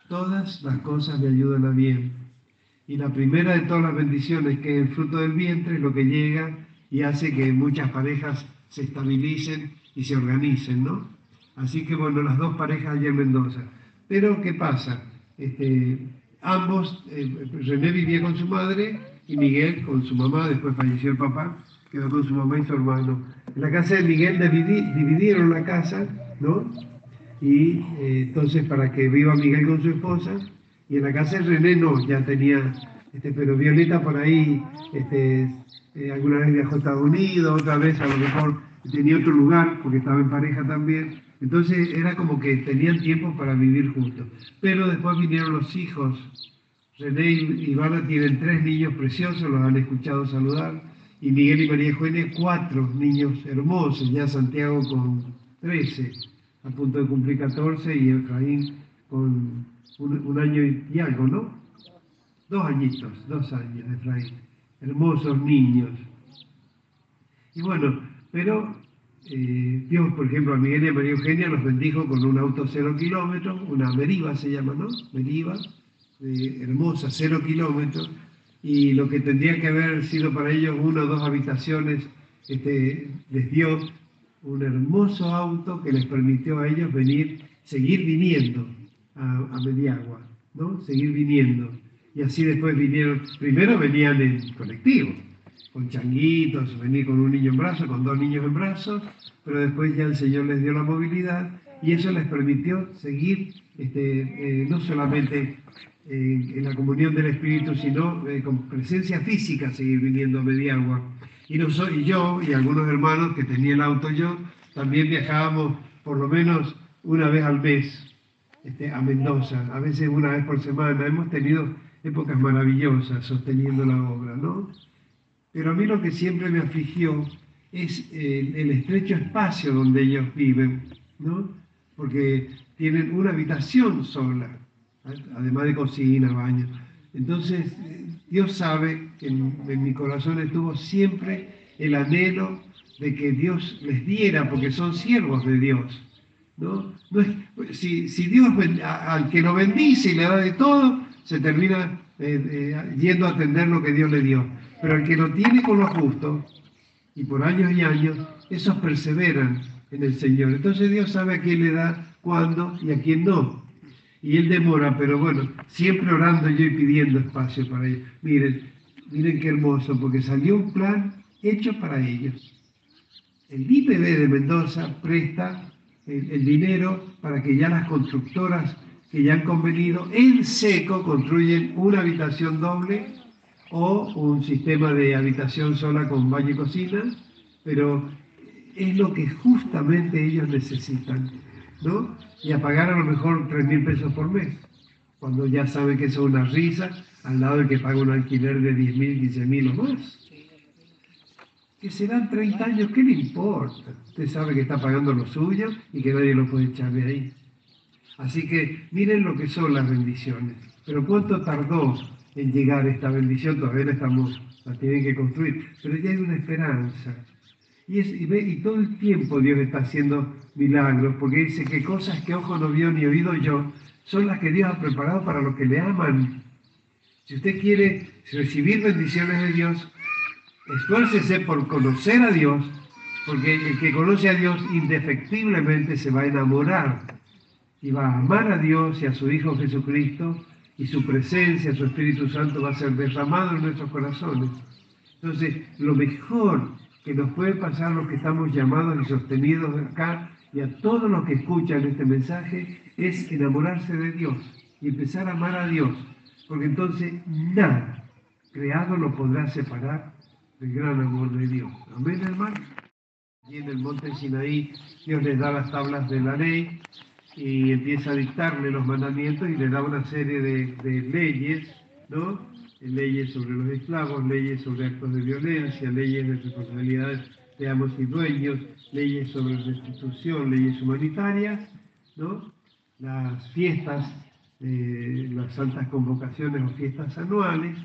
todas las cosas le ayudan a bien. Y la primera de todas las bendiciones, que es el fruto del vientre, es lo que llega y hace que muchas parejas se estabilicen y se organicen, ¿no? Así que bueno, las dos parejas allá en Mendoza. Pero, ¿qué pasa? Este, ambos, eh, René vivía con su madre y Miguel con su mamá, después falleció el papá, quedó con su mamá y su hermano. En la casa de Miguel dividieron la casa, ¿no? Y eh, entonces para que viva Miguel con su esposa, y en la casa de René no, ya tenía, este, pero Violeta por ahí, este, eh, alguna vez viajó a Estados Unidos, otra vez a lo mejor tenía otro lugar, porque estaba en pareja también. Entonces era como que tenían tiempo para vivir juntos. Pero después vinieron los hijos. René y Ivana tienen tres niños preciosos, los han escuchado saludar. Y Miguel y María Juene, cuatro niños hermosos, ya Santiago con 13, a punto de cumplir 14, y Efraín con un, un, año y algo, ¿no? Dos añitos, dos años, Efraín. Hermosos niños. Y bueno, pero eh, Dios, por ejemplo, a Miguel y a María Eugenia los bendijo con un auto cero kilómetros, una Meriva se llama, ¿no? Meriva, hermosa, cero kilómetros, y lo que tendría que haber sido para ellos una o dos habitaciones, este, les dio un hermoso auto que les permitió a ellos venir, seguir viniendo a, a Mediagua, ¿no? Seguir viniendo. Y así después vinieron, primero venían en colectivo, con changuitos, venir con un niño en brazos, con dos niños en brazos, pero después ya el Señor les dio la movilidad y eso les permitió seguir este, eh, no solamente eh, en la comunión del Espíritu, sino eh, con presencia física seguir viniendo a Mediagua. Y, no soy, y yo y algunos hermanos que tenía el auto yo, también viajábamos por lo menos una vez al mes este, a Mendoza, a veces una vez por semana. Hemos tenido épocas maravillosas sosteniendo la obra, ¿no? Pero a mí lo que siempre me afligió es el, estrecho espacio donde ellos viven, ¿no? Porque tienen una habitación sola, además de cocina, baño. Entonces, Dios sabe que en, mi corazón estuvo siempre el anhelo de que Dios les diera, porque son siervos de Dios. ¿no? si, Dios al que lo bendice le da de todo, se termina eh, eh, yendo a atender lo que Dios le dio. Pero el que lo tiene con lo justo, y por años y años, esos perseveran en el Señor. Entonces Dios sabe a quién le da, cuándo y a quién no. Y Él demora, pero bueno, siempre orando yo y pidiendo espacio para ellos. Miren, miren qué hermoso, porque salió un plan hecho para ellos. El IPB de Mendoza presta el, el dinero para que ya las constructoras que ya han convenido en seco construyen una habitación doble o un sistema de habitación sola con baño y cocina, pero es lo que justamente ellos necesitan. ¿no? Y a pagar a lo mejor 3 mil pesos por mes, cuando ya sabe que eso es una risa al lado de que paga un alquiler de 10 mil, 15 mil o más. Que serán 30 años, ¿qué le importa? Usted sabe que está pagando lo suyo y que nadie lo puede echar de ahí. Así que miren lo que son las bendiciones. Pero ¿cuánto tardó en llegar esta bendición? Todavía estamos, la tienen que construir. Pero ya hay una esperanza. Y, es, y todo el tiempo Dios está haciendo milagros, porque dice que cosas que ojo no vio ni oído yo, son las que Dios ha preparado para los que le aman. Si usted quiere recibir bendiciones de Dios, esfuércese por conocer a Dios, porque el que conoce a Dios indefectiblemente se va a enamorar y va a amar a Dios y a su Hijo Jesucristo y su presencia, su Espíritu Santo va a ser derramado en nuestros corazones. Entonces, lo mejor que nos puede pasar los que estamos llamados y sostenidos acá y a todos los que escuchan este mensaje es enamorarse de Dios y empezar a amar a Dios, porque entonces nada creado lo podrá separar del gran amor de Dios. Amén, hermano. Y en el monte Sinaí Dios les da las tablas de la ley y empieza a dictarle los mandamientos y le da una serie de, de leyes, ¿no? Leyes sobre los esclavos, leyes sobre actos de violencia, leyes de responsabilidades de amos y dueños, leyes sobre restitución, leyes humanitarias, ¿no? Las fiestas, eh, las santas convocaciones o fiestas anuales,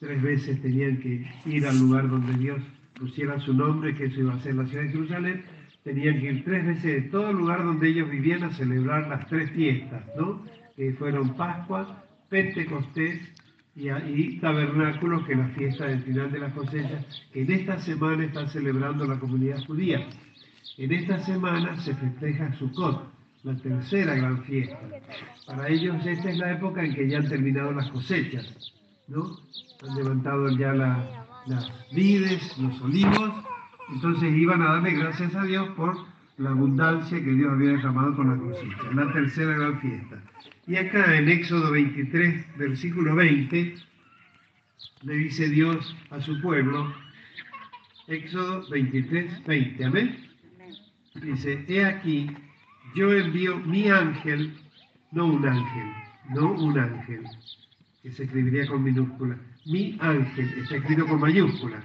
tres veces tenían que ir al lugar donde Dios pusiera su nombre, que eso iba a ser la ciudad de Jerusalén, tenían que ir tres veces de todo lugar donde ellos vivían a celebrar las tres fiestas, ¿no? Que fueron Pascua, Pentecostés y, y que es la fiesta del final de la cosecha, que en esta semana está celebrando la comunidad judía. En esta semana se festeja Sukkot, la tercera gran fiesta. Para ellos esta es la época en que ya han terminado las cosechas, ¿no? Han levantado ya la, las vides, los olivos, entonces iban a darle gracias a Dios por la abundancia que Dios había derramado con la cosecha, la tercera gran fiesta. Y acá en Éxodo 23, versículo 20, le dice Dios a su pueblo, Éxodo 23, 20, amén. Dice, he aquí, yo envío mi ángel, no un ángel, no un ángel, que se escribiría con minúscula, mi ángel, está escrito con mayúscula.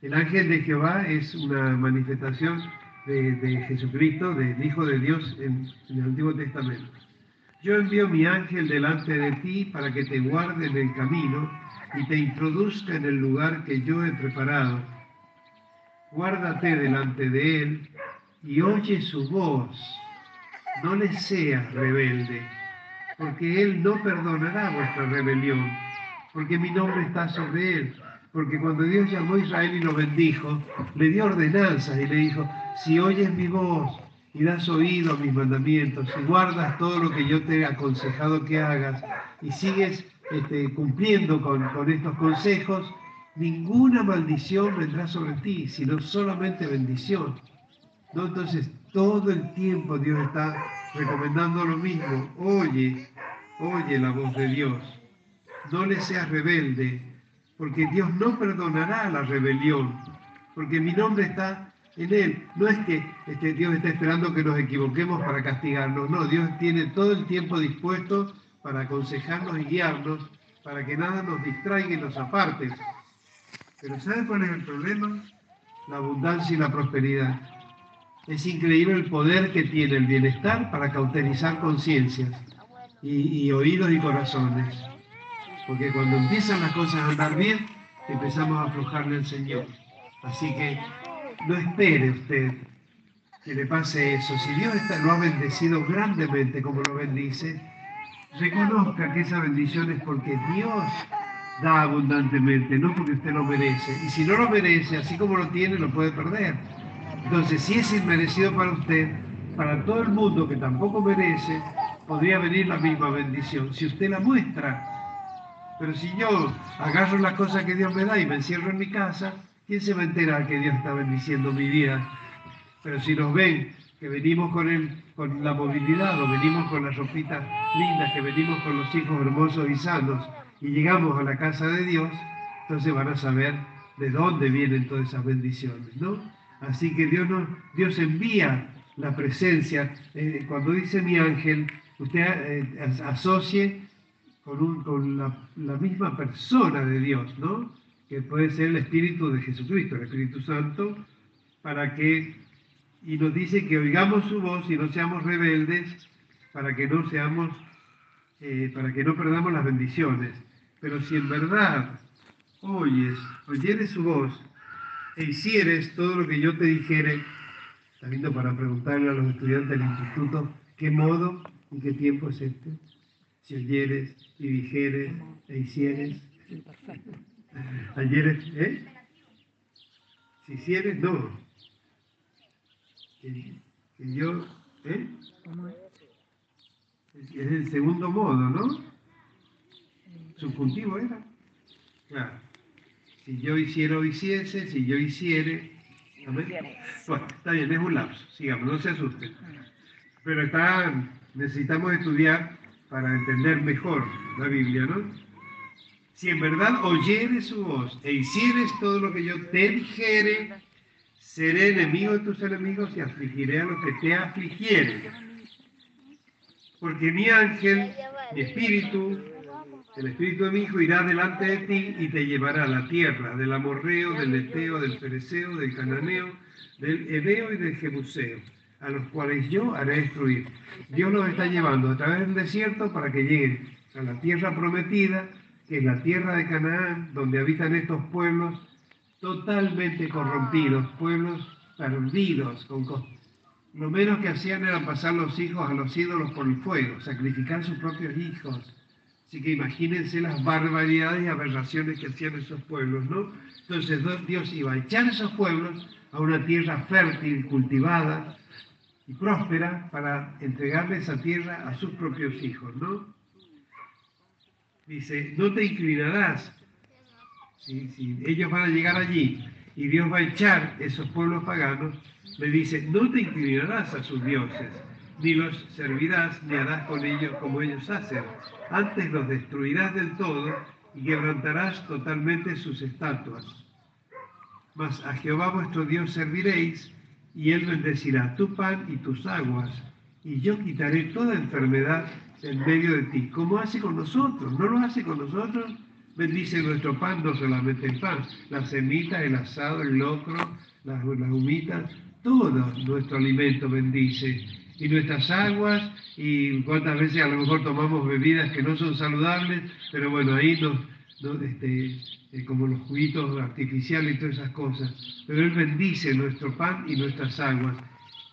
El ángel de Jehová es una manifestación de, Jesucristo, del Hijo de Dios en, en, el Antiguo Testamento. Yo envío mi ángel delante de ti para que te guarde en el camino y te introduzca en el lugar que yo he preparado. Guárdate delante de él y oye su voz. No le seas rebelde, porque él no perdonará vuestra rebelión, porque mi nombre está sobre él porque cuando Dios llamó a Israel y lo bendijo, le dio ordenanzas y le dijo, si oyes mi voz y das oído a mis mandamientos, y guardas todo lo que yo te he aconsejado que hagas, y sigues este, cumpliendo con, con estos consejos, ninguna maldición vendrá sobre ti, sino solamente bendición. ¿No? Entonces, todo el tiempo Dios está recomendando lo mismo. Oye, oye la voz de Dios. No le seas rebelde, porque Dios no perdonará la rebelión, porque mi nombre está en Él. No es que este, Dios está esperando que nos equivoquemos para castigarnos, no, Dios tiene todo el tiempo dispuesto para aconsejarnos y guiarnos, para que nada nos distraiga y nos aparte. Pero ¿sabe cuál es el problema? La abundancia y la prosperidad. Es increíble el poder que tiene el bienestar para cauterizar conciencias y, y oídos y corazones. Porque cuando empiezan las cosas a andar bien, empezamos a aflojarle al Señor. Así que no espere usted que le pase eso. Si Dios está, lo ha bendecido grandemente como lo bendice, reconozca que esa bendición es porque Dios da abundantemente, no porque usted lo merece. Y si no lo merece, así como lo tiene, lo puede perder. Entonces, si es inmerecido para usted, para todo el mundo que tampoco merece, podría venir la misma bendición. Si usted la muestra, pero si yo agarro las cosas que Dios me da y me encierro en mi casa, ¿quién se va a enterar que Dios está bendiciendo mi vida? Pero si nos ven que venimos con, el, con la movilidad o venimos con las ropitas lindas, que venimos con los hijos hermosos y sanos y llegamos a la casa de Dios, entonces van a saber de dónde vienen todas esas bendiciones, ¿no? Así que Dios, nos, Dios envía la presencia. Eh, cuando dice mi ángel, usted eh, asocie con, la, misma persona de Dios, ¿no? Que puede ser el Espíritu de Jesucristo, el Espíritu Santo, para que, y nos dice que oigamos su voz y no seamos rebeldes, para que no seamos, eh, para que no perdamos las bendiciones. Pero si en verdad oyes, oyeres su voz e hicieres todo lo que yo te dijere, está viendo para preguntarle a los estudiantes del instituto qué modo y qué tiempo es este. Si oyeres y dijeres e hicieres. Ayeres, ¿eh? Si hicieres, no. Que, yo, ¿eh? Es el segundo modo, ¿no? Subjuntivo era. Claro. Si yo hiciera o hiciese, si yo hiciere. Bueno, está bien, es un lapso. Sigamos, no se asusten. Pero está, necesitamos estudiar para entender mejor la Biblia, ¿no? Si en verdad oyeres su voz e hicieres todo lo que yo te dijere, seré enemigo de tus enemigos y afligiré a los que te afligieren. Porque mi ángel, mi espíritu, el espíritu de mi hijo irá delante de ti y te llevará a la tierra del amorreo, del eteo, del pereceo, del cananeo, del ebeo y del jebuseo, a los cuales yo haré destruir. Dios los está llevando a través del desierto para que lleguen a la tierra prometida, que es la tierra de Canaán, donde habitan estos pueblos totalmente corrompidos, pueblos perdidos, con lo menos que hacían era pasar los hijos a los ídolos por el fuego, sacrificar sus propios hijos Así que imagínense las barbaridades y aberraciones que hacían esos pueblos, ¿no? Entonces Dios iba a echar esos pueblos a una tierra fértil, cultivada y próspera para entregarle esa tierra a sus propios hijos, ¿no? Dice, no te inclinarás. Si, ellos van a llegar allí y Dios va a echar esos pueblos paganos, le dice, no te inclinarás a sus dioses ni los servirás, ni harás con ellos como ellos hacen. Antes los destruirás del todo y quebrantarás totalmente sus estatuas. Mas a Jehová vuestro Dios serviréis, y él bendecirá tu pan y tus aguas, y yo quitaré toda enfermedad en medio de ti, como hace con nosotros. ¿No lo hace con nosotros? Bendice nuestro pan, no solamente el pan, la semita, el asado, el locro, las, las humitas, todo nuestro alimento bendice y nuestras aguas y cuántas veces a lo mejor tomamos bebidas que no son saludables, pero bueno, ahí nos, este, eh, como los juguitos artificiales y todas esas cosas. Pero Él bendice nuestro pan y nuestras aguas.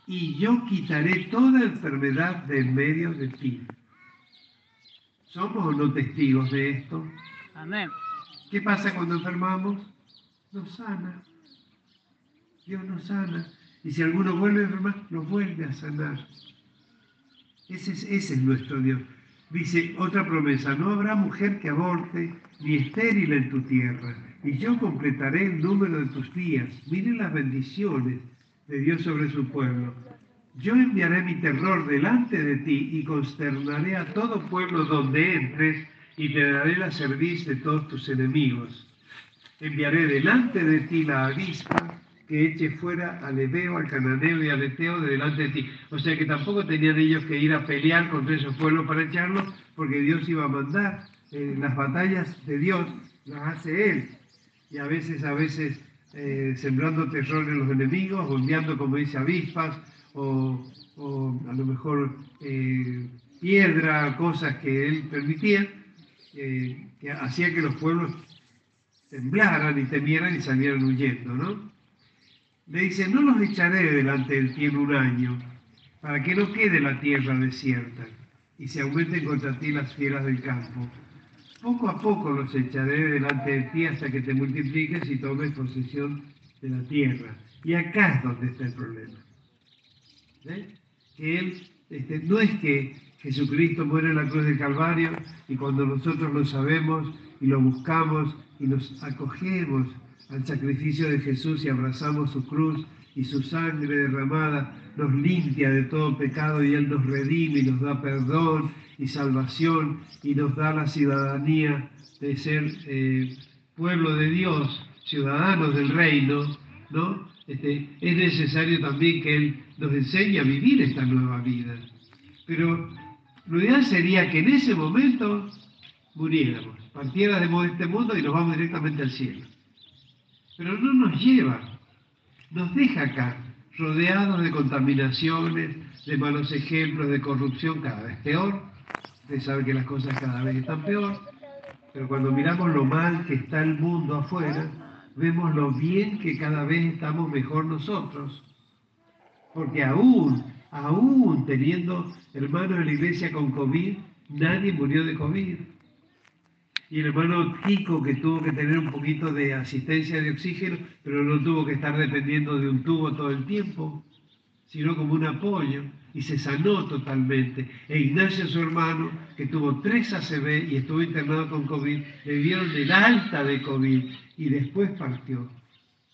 Y yo quitaré toda enfermedad de en medio de ti. ¿Somos o no testigos de esto? Amén. ¿Qué pasa cuando enfermamos? Nos sana. Dios nos sana. Y si alguno vuelve a enfermar, nos vuelve a sanar. Ese es, ese es nuestro Dios. Dice otra promesa, no habrá mujer que aborte ni estéril en tu tierra, y yo completaré el número de tus días. Miren las bendiciones de Dios sobre su pueblo. Yo enviaré mi terror delante de ti y consternaré a todo pueblo donde entres y te daré la serviz de todos tus enemigos. Enviaré delante de ti la avispa que eche fuera al Ebeo, al Cananeo y al Eteo de delante de ti. O sea que tampoco tenían ellos que ir a pelear contra esos pueblos para echarlos, porque Dios iba a mandar. Eh, las batallas de Dios las hace Él. Y a veces, a veces, eh, sembrando terror en los enemigos, o enviando, como dice, avispas, o, a lo mejor eh, piedra, cosas que Él permitía, que hacía que los pueblos temblaran y temieran y salieran huyendo, ¿no? Le dice, no los echaré delante del en un año, para que no quede la tierra desierta y se aumenten contra ti las fieras del campo. Poco a poco los echaré delante de ti hasta que te multipliques y tomes posesión de la tierra. Y acá es donde está el problema. Que Él, este, no es que Jesucristo muere en la cruz del Calvario y cuando nosotros lo sabemos y lo buscamos y nos acogemos al sacrificio de Jesús y abrazamos su cruz y su sangre derramada nos limpia de todo pecado y Él nos redime y nos da perdón y salvación y nos da la ciudadanía de ser eh, pueblo de Dios, ciudadanos del reino, ¿no? este, es necesario también que Él nos enseñe a vivir esta nueva vida. Pero lo ideal sería que en ese momento muriéramos, partiera de este mundo y nos vamos directamente al cielo. Pero no nos lleva, nos deja acá, rodeados de contaminaciones, de malos ejemplos, de corrupción cada vez peor. Usted sabe que las cosas cada vez están peor, pero cuando miramos lo mal que está el mundo afuera, vemos lo bien que cada vez estamos mejor nosotros. Porque aún, aún teniendo hermanos en la iglesia con COVID, nadie murió de COVID. Y el hermano Kiko, que tuvo que tener un poquito de asistencia de oxígeno, pero no tuvo que estar dependiendo de un tubo todo el tiempo, sino como un apoyo, y se sanó totalmente. E Ignacio, su hermano, que tuvo tres ACV y estuvo internado con COVID, le dieron el alta de COVID y después partió,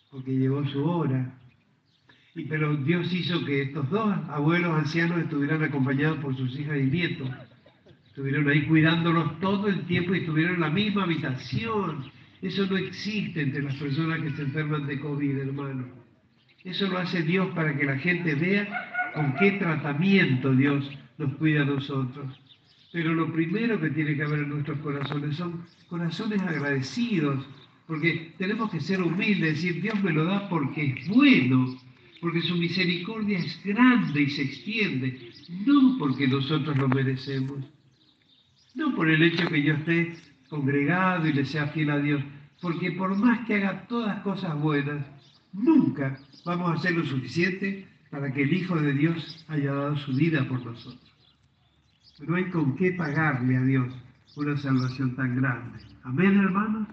porque llegó su hora. Y, pero Dios hizo que estos dos abuelos ancianos estuvieran acompañados por sus hijas y nietos. Estuvieron ahí cuidándolos todo el tiempo y estuvieron en la misma habitación. Eso no existe entre las personas que se enferman de COVID, hermano. Eso lo hace Dios para que la gente vea con qué tratamiento Dios nos cuida a nosotros. Pero lo primero que tiene que haber en nuestros corazones son corazones agradecidos porque tenemos que ser humildes, decir, Dios me lo da porque es bueno, porque su misericordia es grande y se extiende, no porque nosotros lo merecemos, no por el hecho que yo esté congregado y le sea fiel a Dios, porque por más que haga todas cosas buenas, nunca vamos a hacer lo suficiente para que el Hijo de Dios haya dado su vida por nosotros. No hay con qué pagarle a Dios una salvación tan grande. Amén, hermanos.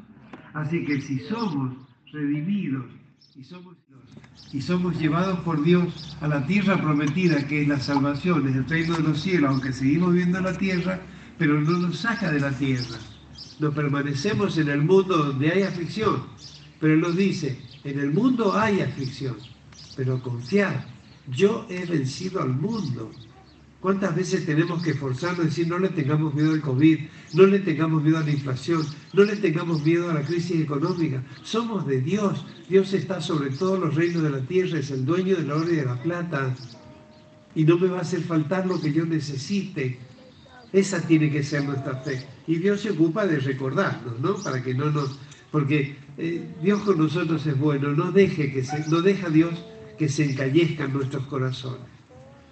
Así que si somos redimidos y somos, y somos llevados por Dios a la tierra prometida, que es la salvación, es el reino de los cielos, aunque seguimos viendo la tierra, pero no nos saca de la tierra. Nos permanecemos en el mundo donde hay aflicción, pero nos dice, en el mundo hay aflicción, pero confiad, yo he vencido al mundo. ¿Cuántas veces tenemos que esforzarnos y decir no le tengamos miedo al COVID, no le tengamos miedo a la inflación, no le tengamos miedo a la crisis económica? Somos de Dios. Dios está sobre todos los reinos de la tierra, es el dueño de la oro y de la plata. Y no me va a hacer faltar lo que yo necesite. Esa tiene que ser nuestra fe. Y Dios se ocupa de recordarnos, ¿no? Para que no nos... Porque eh, Dios con nosotros es bueno, no, deje que se, no deja Dios que se encallezcan nuestros corazones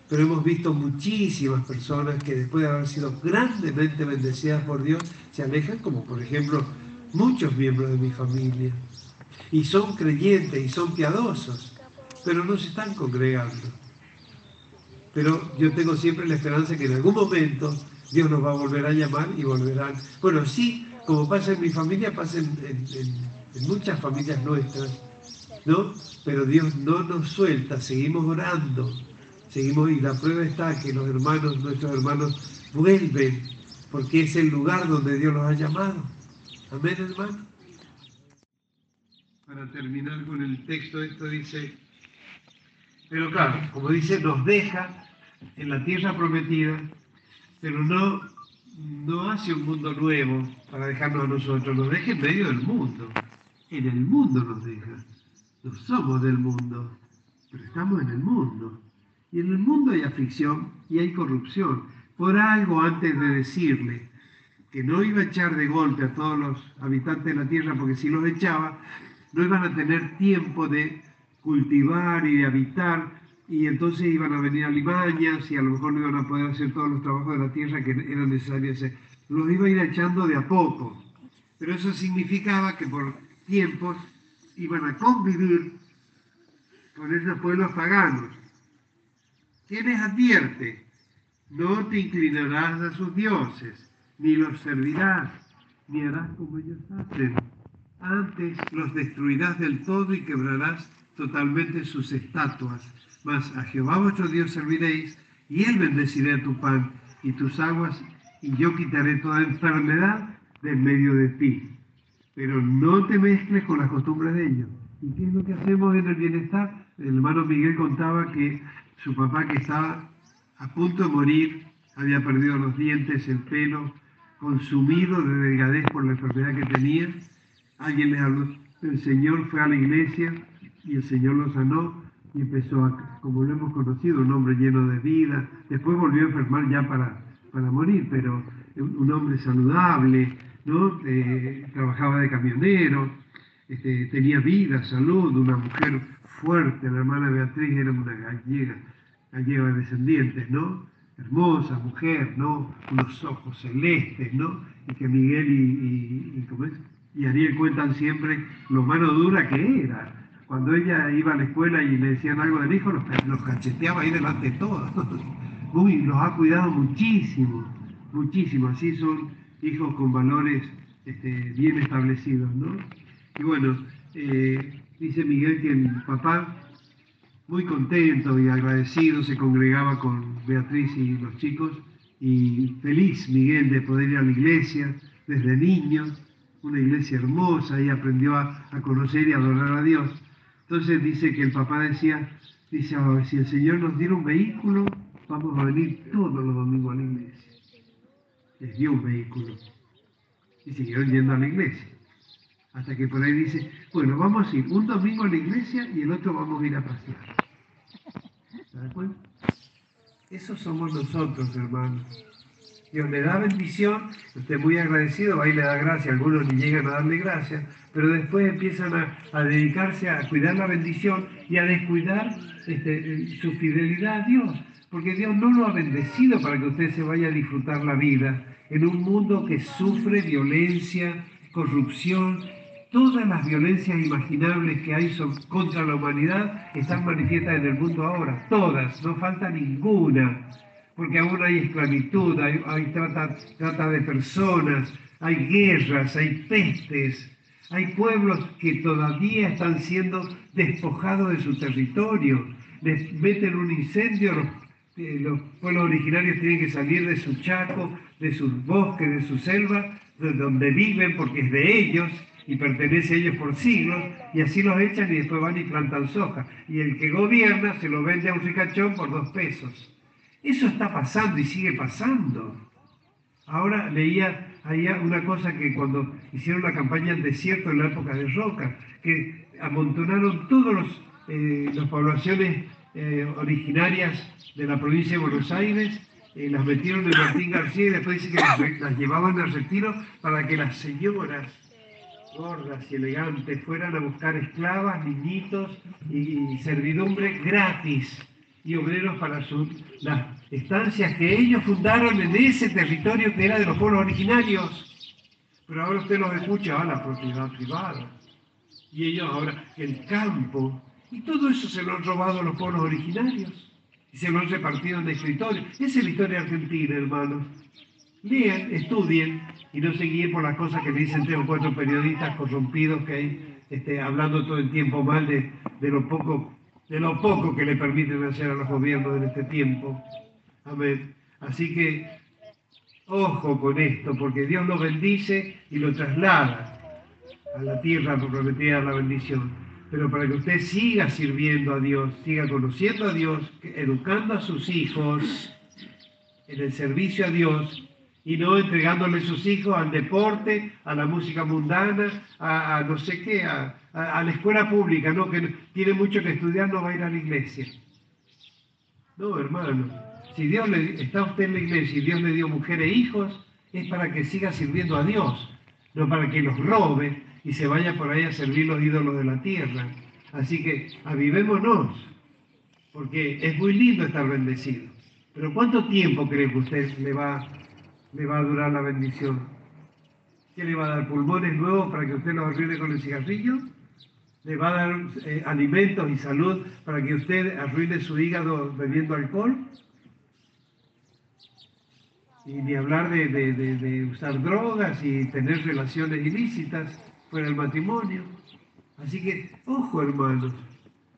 pero hemos visto muchísimas personas que después de haber sido grandemente bendecidas por Dios, se alejan, como por ejemplo muchos miembros de mi familia, y son creyentes y son piadosos, pero no se están congregando. Pero yo tengo siempre la esperanza que en algún momento Dios nos va a volver a llamar y volverán. Bueno, sí, como pasa en mi familia, pasa en, muchas familias nuestras, ¿no? Pero Dios no nos suelta, seguimos orando, Seguimos y la prueba está que los hermanos, nuestros hermanos, vuelven porque es el lugar donde Dios los ha llamado. Amén, hermano. Para terminar con el texto, esto dice, pero claro, como dice, nos deja en la tierra prometida, pero no, no hace un mundo nuevo para dejarnos a nosotros, nos deja en medio del mundo. En el mundo nos deja. No somos del mundo, pero estamos en el mundo. Y en el mundo hay aflicción y hay corrupción. Por algo antes de decirle que no iba a echar de golpe a todos los habitantes de la tierra, porque si los echaba, no iban a tener tiempo de cultivar y de habitar, y entonces iban a venir alimañas y a lo mejor no iban a poder hacer todos los trabajos de la tierra que eran necesarios hacer. Los iba a ir echando de a poco. Pero eso significaba que por tiempos iban a convivir con esos pueblos paganos ¿Qué les advierte? No te inclinarás a sus dioses, ni los servirás, ni harás como ellos hacen. Antes los destruirás del todo y quebrarás totalmente sus estatuas. Mas a Jehová vuestro Dios serviréis, y él bendecirá tu pan y tus aguas, y yo quitaré toda enfermedad de medio de ti. Pero no te mezcles con las costumbres de ellos. ¿Y qué es lo que hacemos en el bienestar? El hermano Miguel contaba que su papá que estaba a punto de morir, había perdido los dientes, el pelo, consumido de delgadez por la enfermedad que tenía. Alguien le habló, el Señor fue a la iglesia y el Señor lo sanó y empezó a, como lo hemos conocido, un hombre lleno de vida. Después volvió a enfermar ya para, para morir, pero un hombre saludable, ¿no? Eh, trabajaba de camionero, este, tenía vida, salud, una mujer fuerte, la hermana Beatriz era una gallega, gallega de descendientes, ¿no? Hermosa mujer, ¿no? Unos ojos celestes, ¿no? Y que Miguel y, y, y Ariel cuentan siempre lo mano dura que era. Cuando ella iba a la escuela y le decían algo del hijo, los, los cacheteaba ahí delante de todos. Uy, los ha cuidado muchísimo, muchísimo. Así son hijos con valores este, bien establecidos, ¿no? Y bueno, eh, dice Miguel que el papá, muy contento y agradecido, se congregaba con Beatriz y los chicos, y feliz Miguel de poder ir a la iglesia desde niño, una iglesia hermosa, y aprendió a, conocer y adorar a Dios. Entonces dice que el papá decía, dice, si el Señor nos diera un vehículo, vamos a venir todos los domingos a la iglesia. Les dio un vehículo. Y siguieron yendo a la iglesia. Hasta que por ahí dice, bueno, vamos a ir un domingo a la iglesia y el otro vamos a ir a pasear. ¿Se da cuenta? Esos somos nosotros, hermanos. Dios le da bendición, usted muy agradecido, ahí le da gracia, algunos ni llegan a darle gracias, pero después empiezan a, dedicarse a cuidar la bendición y a descuidar este, su fidelidad a Dios, porque Dios no lo ha bendecido para que usted se vaya a disfrutar la vida en un mundo que sufre violencia, corrupción Todas las violencias imaginables que hay contra la humanidad están manifiestas en el mundo ahora, todas, no falta ninguna, porque aún hay esclavitud, hay, trata, de personas, hay guerras, hay pestes, hay pueblos que todavía están siendo despojados de su territorio, les meten un incendio, los, eh, los pueblos originarios tienen que salir de su chaco, de sus bosques, de su selva, de donde viven porque es de ellos, y pertenece a ellos por siglos, y así los echan y después van y plantan soja. Y el que gobierna se lo vende a un ricachón por dos pesos. Eso está pasando y sigue pasando. Ahora leía ahí una cosa que cuando hicieron la campaña en desierto en la época de Roca, que amontonaron todas eh, las poblaciones eh, originarias de la provincia de Buenos Aires, eh, las metieron en Martín García y después dice que las, las llevaban al retiro para que las señoras gordas y elegantes fueran a buscar esclavas, niñitos y, servidumbre gratis y obreros para las estancias que ellos fundaron en ese territorio que era de los pueblos originarios. Pero ahora usted los escucha, a la propiedad privada. Y ellos ahora, el campo, y todo eso se lo han robado a los pueblos originarios. Y se lo han repartido en escritorio. Esa es la historia argentina, hermanos. Lean, estudien y no se guíen por las cosas que dicen tres o cuatro periodistas corrompidos que hay este, hablando todo el tiempo mal de, lo poco, de lo poco que le permiten hacer a los gobiernos en este tiempo. Amén. Así que ojo con esto, porque Dios lo bendice y lo traslada a la tierra prometida la bendición. Pero para que usted siga sirviendo a Dios, siga conociendo a Dios, educando a sus hijos en el servicio a Dios, y no entregándole sus hijos al deporte, a la música mundana, a, no sé qué, a, la escuela pública, ¿no? que tiene mucho que estudiar, no va a ir a la iglesia. No, hermano, si Dios le, está usted en la iglesia y Dios le dio mujer e hijos, es para que siga sirviendo a Dios, no para que los robe y se vaya por ahí a servir los ídolos de la tierra. Así que avivémonos, porque es muy lindo estar bendecido. Pero ¿cuánto tiempo cree que usted le va le va a durar la bendición. ¿Qué le va a dar? ¿Pulmones nuevos para que usted los arruine con el cigarrillo? ¿Le va a dar eh, alimentos y salud para que usted arruine su hígado bebiendo alcohol? Y ni hablar de, usar drogas y tener relaciones ilícitas fuera del matrimonio. Así que, ojo hermanos,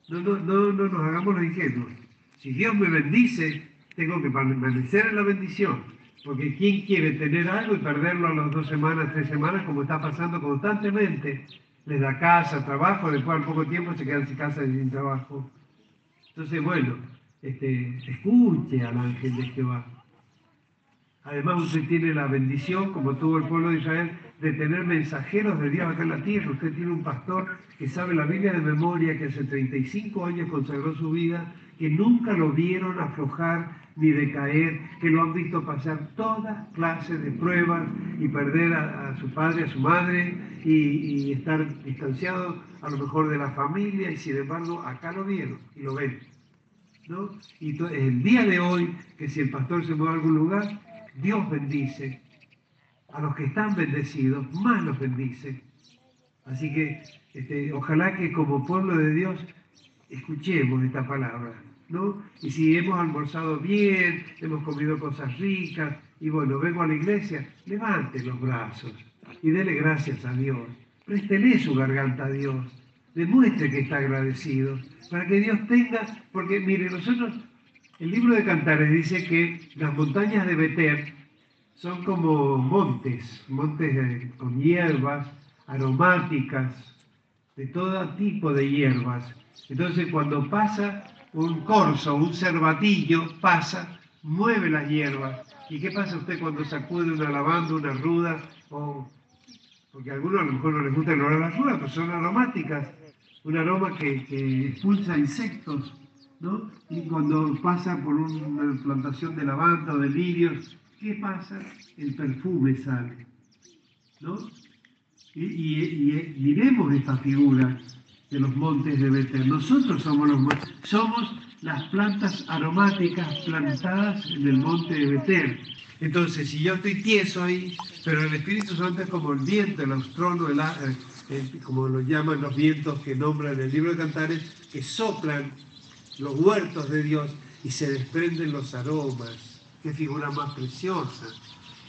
no, no, no, no nos hagamos los ingenuos. Si Dios me bendice, tengo que permanecer en la bendición porque ¿quién quiere tener algo y perderlo a las dos semanas, tres semanas, como está pasando constantemente? Les da casa, trabajo, después al poco tiempo se quedan sin casa y sin trabajo. Entonces, bueno, este, escuche al ángel de Jehová. Además usted tiene la bendición, como tuvo el pueblo de Israel, de tener mensajeros de Dios acá en la tierra. Usted tiene un pastor que sabe la Biblia de memoria, que hace 35 años consagró su vida, que nunca lo vieron aflojar ni decaer, que lo han visto pasar todas clases de pruebas y perder a, su padre, a su madre y, estar distanciado a lo mejor de la familia y sin embargo acá lo vieron y lo ven. ¿no? Y el día de hoy, que si el pastor se mueve a algún lugar, Dios bendice. A los que están bendecidos, más los bendice. Así que este, ojalá que como pueblo de Dios escuchemos esta palabra, ¿no? Y si hemos almorzado bien, hemos comido cosas ricas, y bueno, vengo a la iglesia, levante los brazos y dele gracias a Dios. Préstele su garganta a Dios. Demuestre que está agradecido. Para que Dios tenga, porque mire, nosotros el libro de Cantares dice que las montañas de Beter son como montes, montes con hierbas aromáticas, de todo tipo de hierbas. Entonces cuando pasa un corzo, un cervatillo, pasa, mueve las hierbas. ¿Y qué pasa usted cuando sacude una lavanda, una ruda? O, porque a algunos a lo mejor no les gusta el olor de las rudas, pero son aromáticas. Un aroma que, expulsa insectos ¿no? Y cuando pasa por una plantación de lavanda o de lirios, ¿qué pasa? El perfume sale, ¿no? Y, y, miremos esta figura de los montes de Betel. Nosotros somos los somos las plantas aromáticas plantadas en el monte de Betel. Entonces, si yo estoy tieso ahí, pero el Espíritu Santo es como el viento, el austrono, el, el, como lo llaman los vientos que nombran el libro de Cantares, que soplan los huertos de Dios y se desprenden los aromas. Qué figura más preciosa.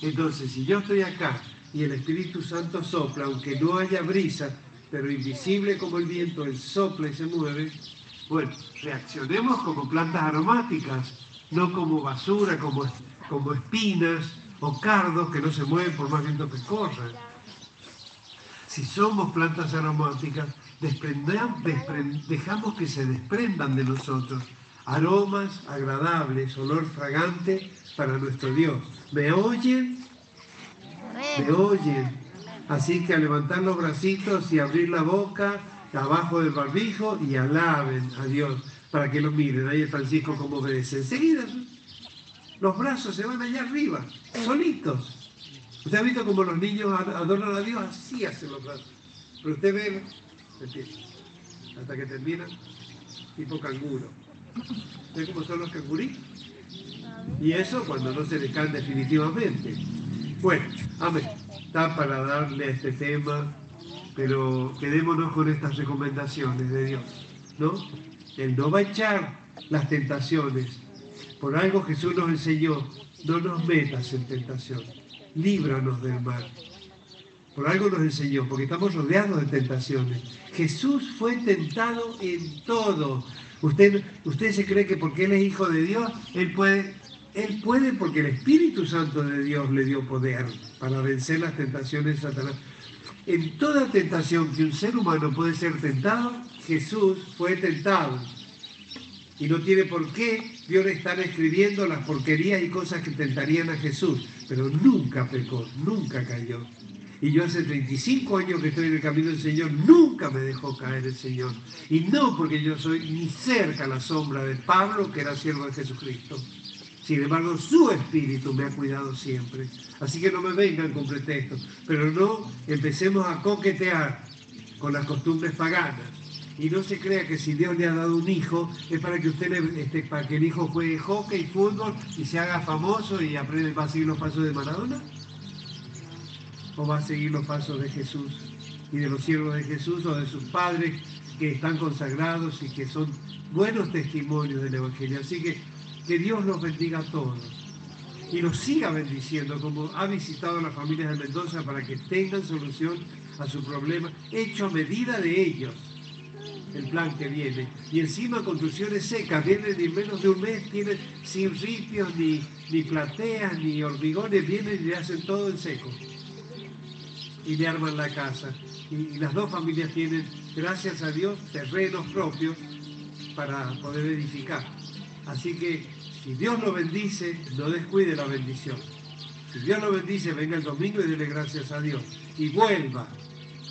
Entonces, si yo estoy acá y el Espíritu Santo sopla, aunque no haya brisa, pero invisible como el viento, él sopla y se mueve, bueno, reaccionemos como plantas aromáticas, no como basura, como, como espinas o cardos que no se mueven por más viento que corran. Si somos plantas aromáticas, dejamos que se desprendan de nosotros aromas agradables, olor fragante para nuestro Dios. ¿Me oyen? ¿Me oyen? Así que a levantar los bracitos y abrir la boca abajo del barbijo y alaben a Dios para que lo miren. Ahí es Francisco como obedece. Enseguida los brazos se van allá arriba, solitos. ¿Usted ha visto cómo los niños adoran a Dios? Así hacen los brazos. Pero usted ve hasta que termina tipo canguro. ¿Ven cómo son los cangurí? Y eso cuando no se le caen definitivamente. Bueno, amén. Está para darle a este tema, pero quedémonos con estas recomendaciones de Dios, ¿no? Él no va a echar las tentaciones. Por algo Jesús nos enseñó, no nos metas en tentación, líbranos del mal. Por algo nos enseñó, porque estamos rodeados de tentaciones. Jesús fue tentado en todo. Usted, usted se cree que porque Él es hijo de Dios, Él puede, Él puede porque el Espíritu Santo de Dios le dio poder para vencer las tentaciones de Satanás. En toda tentación que un ser humano puede ser tentado, Jesús fue tentado. Y no tiene por qué Dios estar escribiendo las porquerías y cosas que tentarían a Jesús, pero nunca pecó, nunca cayó. Y yo hace 35 años que estoy en el camino del Señor, nunca me dejó caer el Señor. Y no porque yo soy ni cerca a la sombra de Pablo, que era siervo de Jesucristo. Sin embargo, su espíritu me ha cuidado siempre. Así que no me vengan con pretextos. Pero no empecemos a coquetear con las costumbres paganas. Y no se crea que si Dios le ha dado un hijo es para que usted este, para que el hijo juegue hockey, fútbol y se haga famoso y aprenda a seguir los pasos de Maradona o va a seguir los pasos de Jesús y de los siervos de Jesús o de sus padres que están consagrados y que son buenos testimonios del Evangelio. Así que que Dios los bendiga a todos y los siga bendiciendo como ha visitado a las familias de Mendoza para que tengan solución a su problema hecho a medida de ellos el plan que viene. Y encima construcciones secas, vienen en menos de un mes, tienen sin ripios, ni, ni plateas, ni hormigones, vienen y le hacen todo en seco y le arman la casa. Y, las dos familias tienen, gracias a Dios, terrenos propios para poder edificar. Así que si Dios lo bendice, no descuide la bendición. Si Dios lo bendice, venga el domingo y dele gracias a Dios. Y vuelva.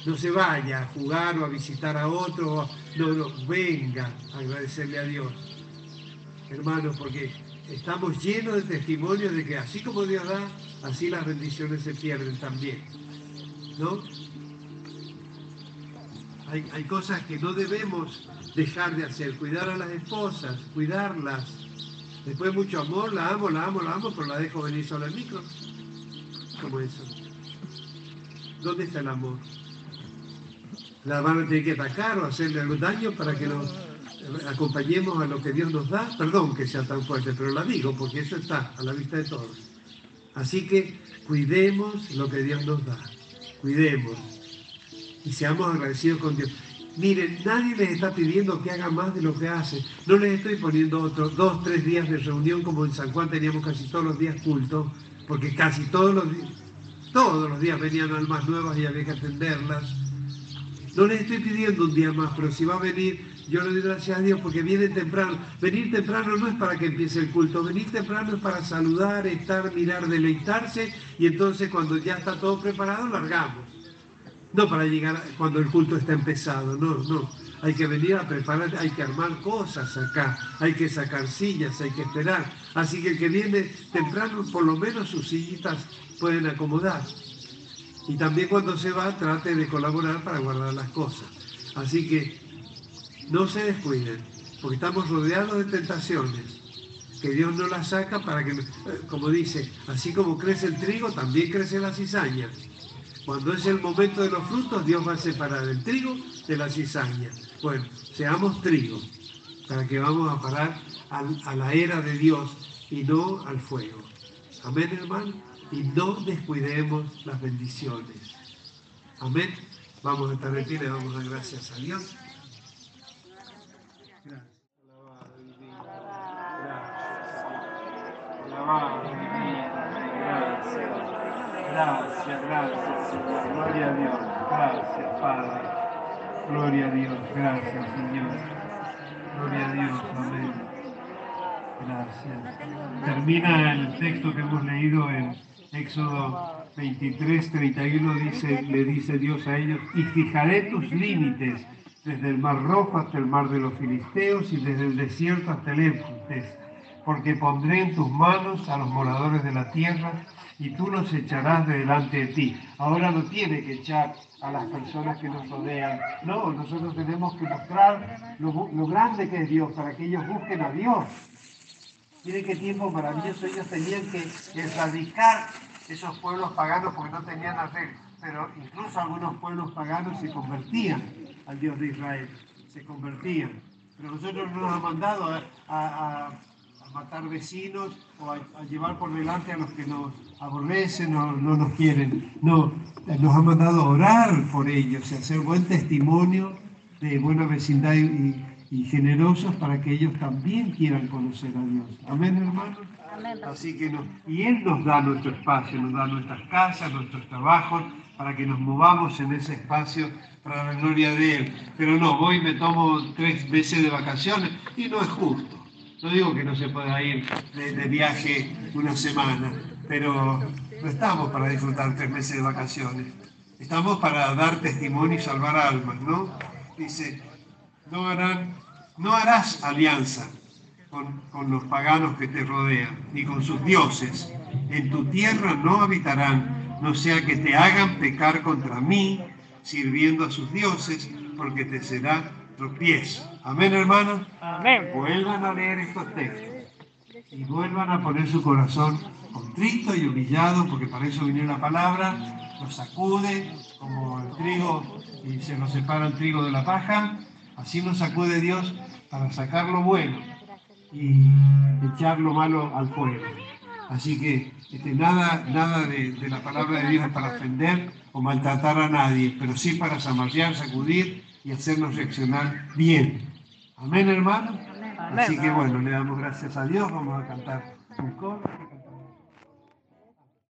No se vaya a jugar o a visitar a otro. No, no, venga a agradecerle a Dios. Hermanos, porque estamos llenos de testimonios de que así como Dios da, así las bendiciones se pierden también. ¿No? Hay, hay cosas que no debemos dejar de hacer. Cuidar a las esposas, cuidarlas. Después mucho amor, la amo, la amo, la amo, pero la dejo venir sola al micro. ¿Cómo eso? ¿Dónde está el amor? ¿La van a tener que atacar o hacerle algún daño para que nos acompañemos a lo que Dios nos da? Perdón que sea tan fuerte, pero la digo porque eso está a la vista de todos. Así que cuidemos lo que Dios nos da. Cuidemos. Y seamos agradecidos con Dios. Miren, nadie les está pidiendo que hagan más de lo que hacen. No les estoy poniendo otros dos, tres días de reunión como en San Juan teníamos casi todos los días culto, porque casi todos los días, todos los días venían almas nuevas y había que atenderlas. No les estoy pidiendo un día más, pero si va a venir, yo le doy gracias a Dios porque viene temprano. Venir temprano no es para que empiece el culto, venir temprano es para saludar, estar, mirar, deleitarse y entonces cuando ya está todo preparado, largamos. No para llegar cuando el culto está empezado, no, no. Hay que venir a preparar, hay que armar cosas acá, hay que sacar sillas, hay que esperar. Así que el que viene temprano, por lo menos sus sillitas pueden acomodar. Y también cuando se va, trate de colaborar para guardar las cosas. Así que no se descuiden, porque estamos rodeados de tentaciones, que Dios no las saca para que, como dice, así como crece el trigo, también crece la cizaña. Cuando es el momento de los frutos, Dios va a separar el trigo de la cizaña. Bueno, seamos trigo, para que vamos a parar a la era de Dios y no al fuego. Amén, hermano. Y no descuidemos las bendiciones. Amén. Vamos a estar de pie, le damos las gracias a Dios. Gracias. Alabado, Gracias. Gracias, gracias, Señor. Gloria a Dios. Gracias, Padre. Gloria a Dios. Gracias, Señor. Gloria a Dios. Amén. Gracias. Termina el texto que hemos leído en Éxodo 23, 31. Dice, le dice Dios a ellos, y fijaré tus límites desde el mar rojo hasta el mar de los filisteos y desde el desierto hasta el Éufrates, porque pondré en tus manos a los moradores de la tierra y tú los echarás de delante de ti. Ahora no tiene que echar a las personas que nos rodean. No, nosotros tenemos que mostrar lo, grande que es Dios para que ellos busquen a Dios. Miren qué tiempo maravilloso ellos tenían que erradicar esos pueblos paganos porque no tenían arreglo. Pero incluso algunos pueblos paganos se convertían al Dios de Israel, se convertían. Pero nosotros no nos han mandado a matar vecinos o a, a, llevar por delante a los que nos aborrecen o no nos quieren. No, nos ha mandado a orar por ellos y hacer buen testimonio de buena vecindad y, y generosos para que ellos también quieran conocer a Dios. Amén, hermanos. Así que no, y Él nos da nuestro espacio, nos da nuestras casas, nuestros trabajos, para que nos movamos en ese espacio para la gloria de Él. Pero no, voy y me tomo tres meses de vacaciones y no es justo. No digo que no se pueda ir de, viaje una semana, pero no estamos para disfrutar tres meses de vacaciones. Estamos para dar testimonio y salvar almas, ¿no? Dice, no, harán, no harás alianza con, con, los paganos que te rodean, ni con sus dioses. En tu tierra no habitarán, no sea que te hagan pecar contra mí, sirviendo a sus dioses, porque te será tropiezo. Amén, hermanos. Amén. Vuelvan a leer estos textos y vuelvan a poner su corazón contrito y humillado, porque para eso vino la palabra, lo sacude como el trigo y se nos separa el trigo de la paja, así nos sacude Dios para sacar lo bueno y echar lo malo al fuego. Así que este, nada, nada de, de, la palabra de Dios es para ofender o maltratar a nadie, pero sí para zamarrear, sacudir y hacernos reaccionar bien. Amén, hermano. Así que bueno, le damos gracias a Dios, vamos a cantar un coro.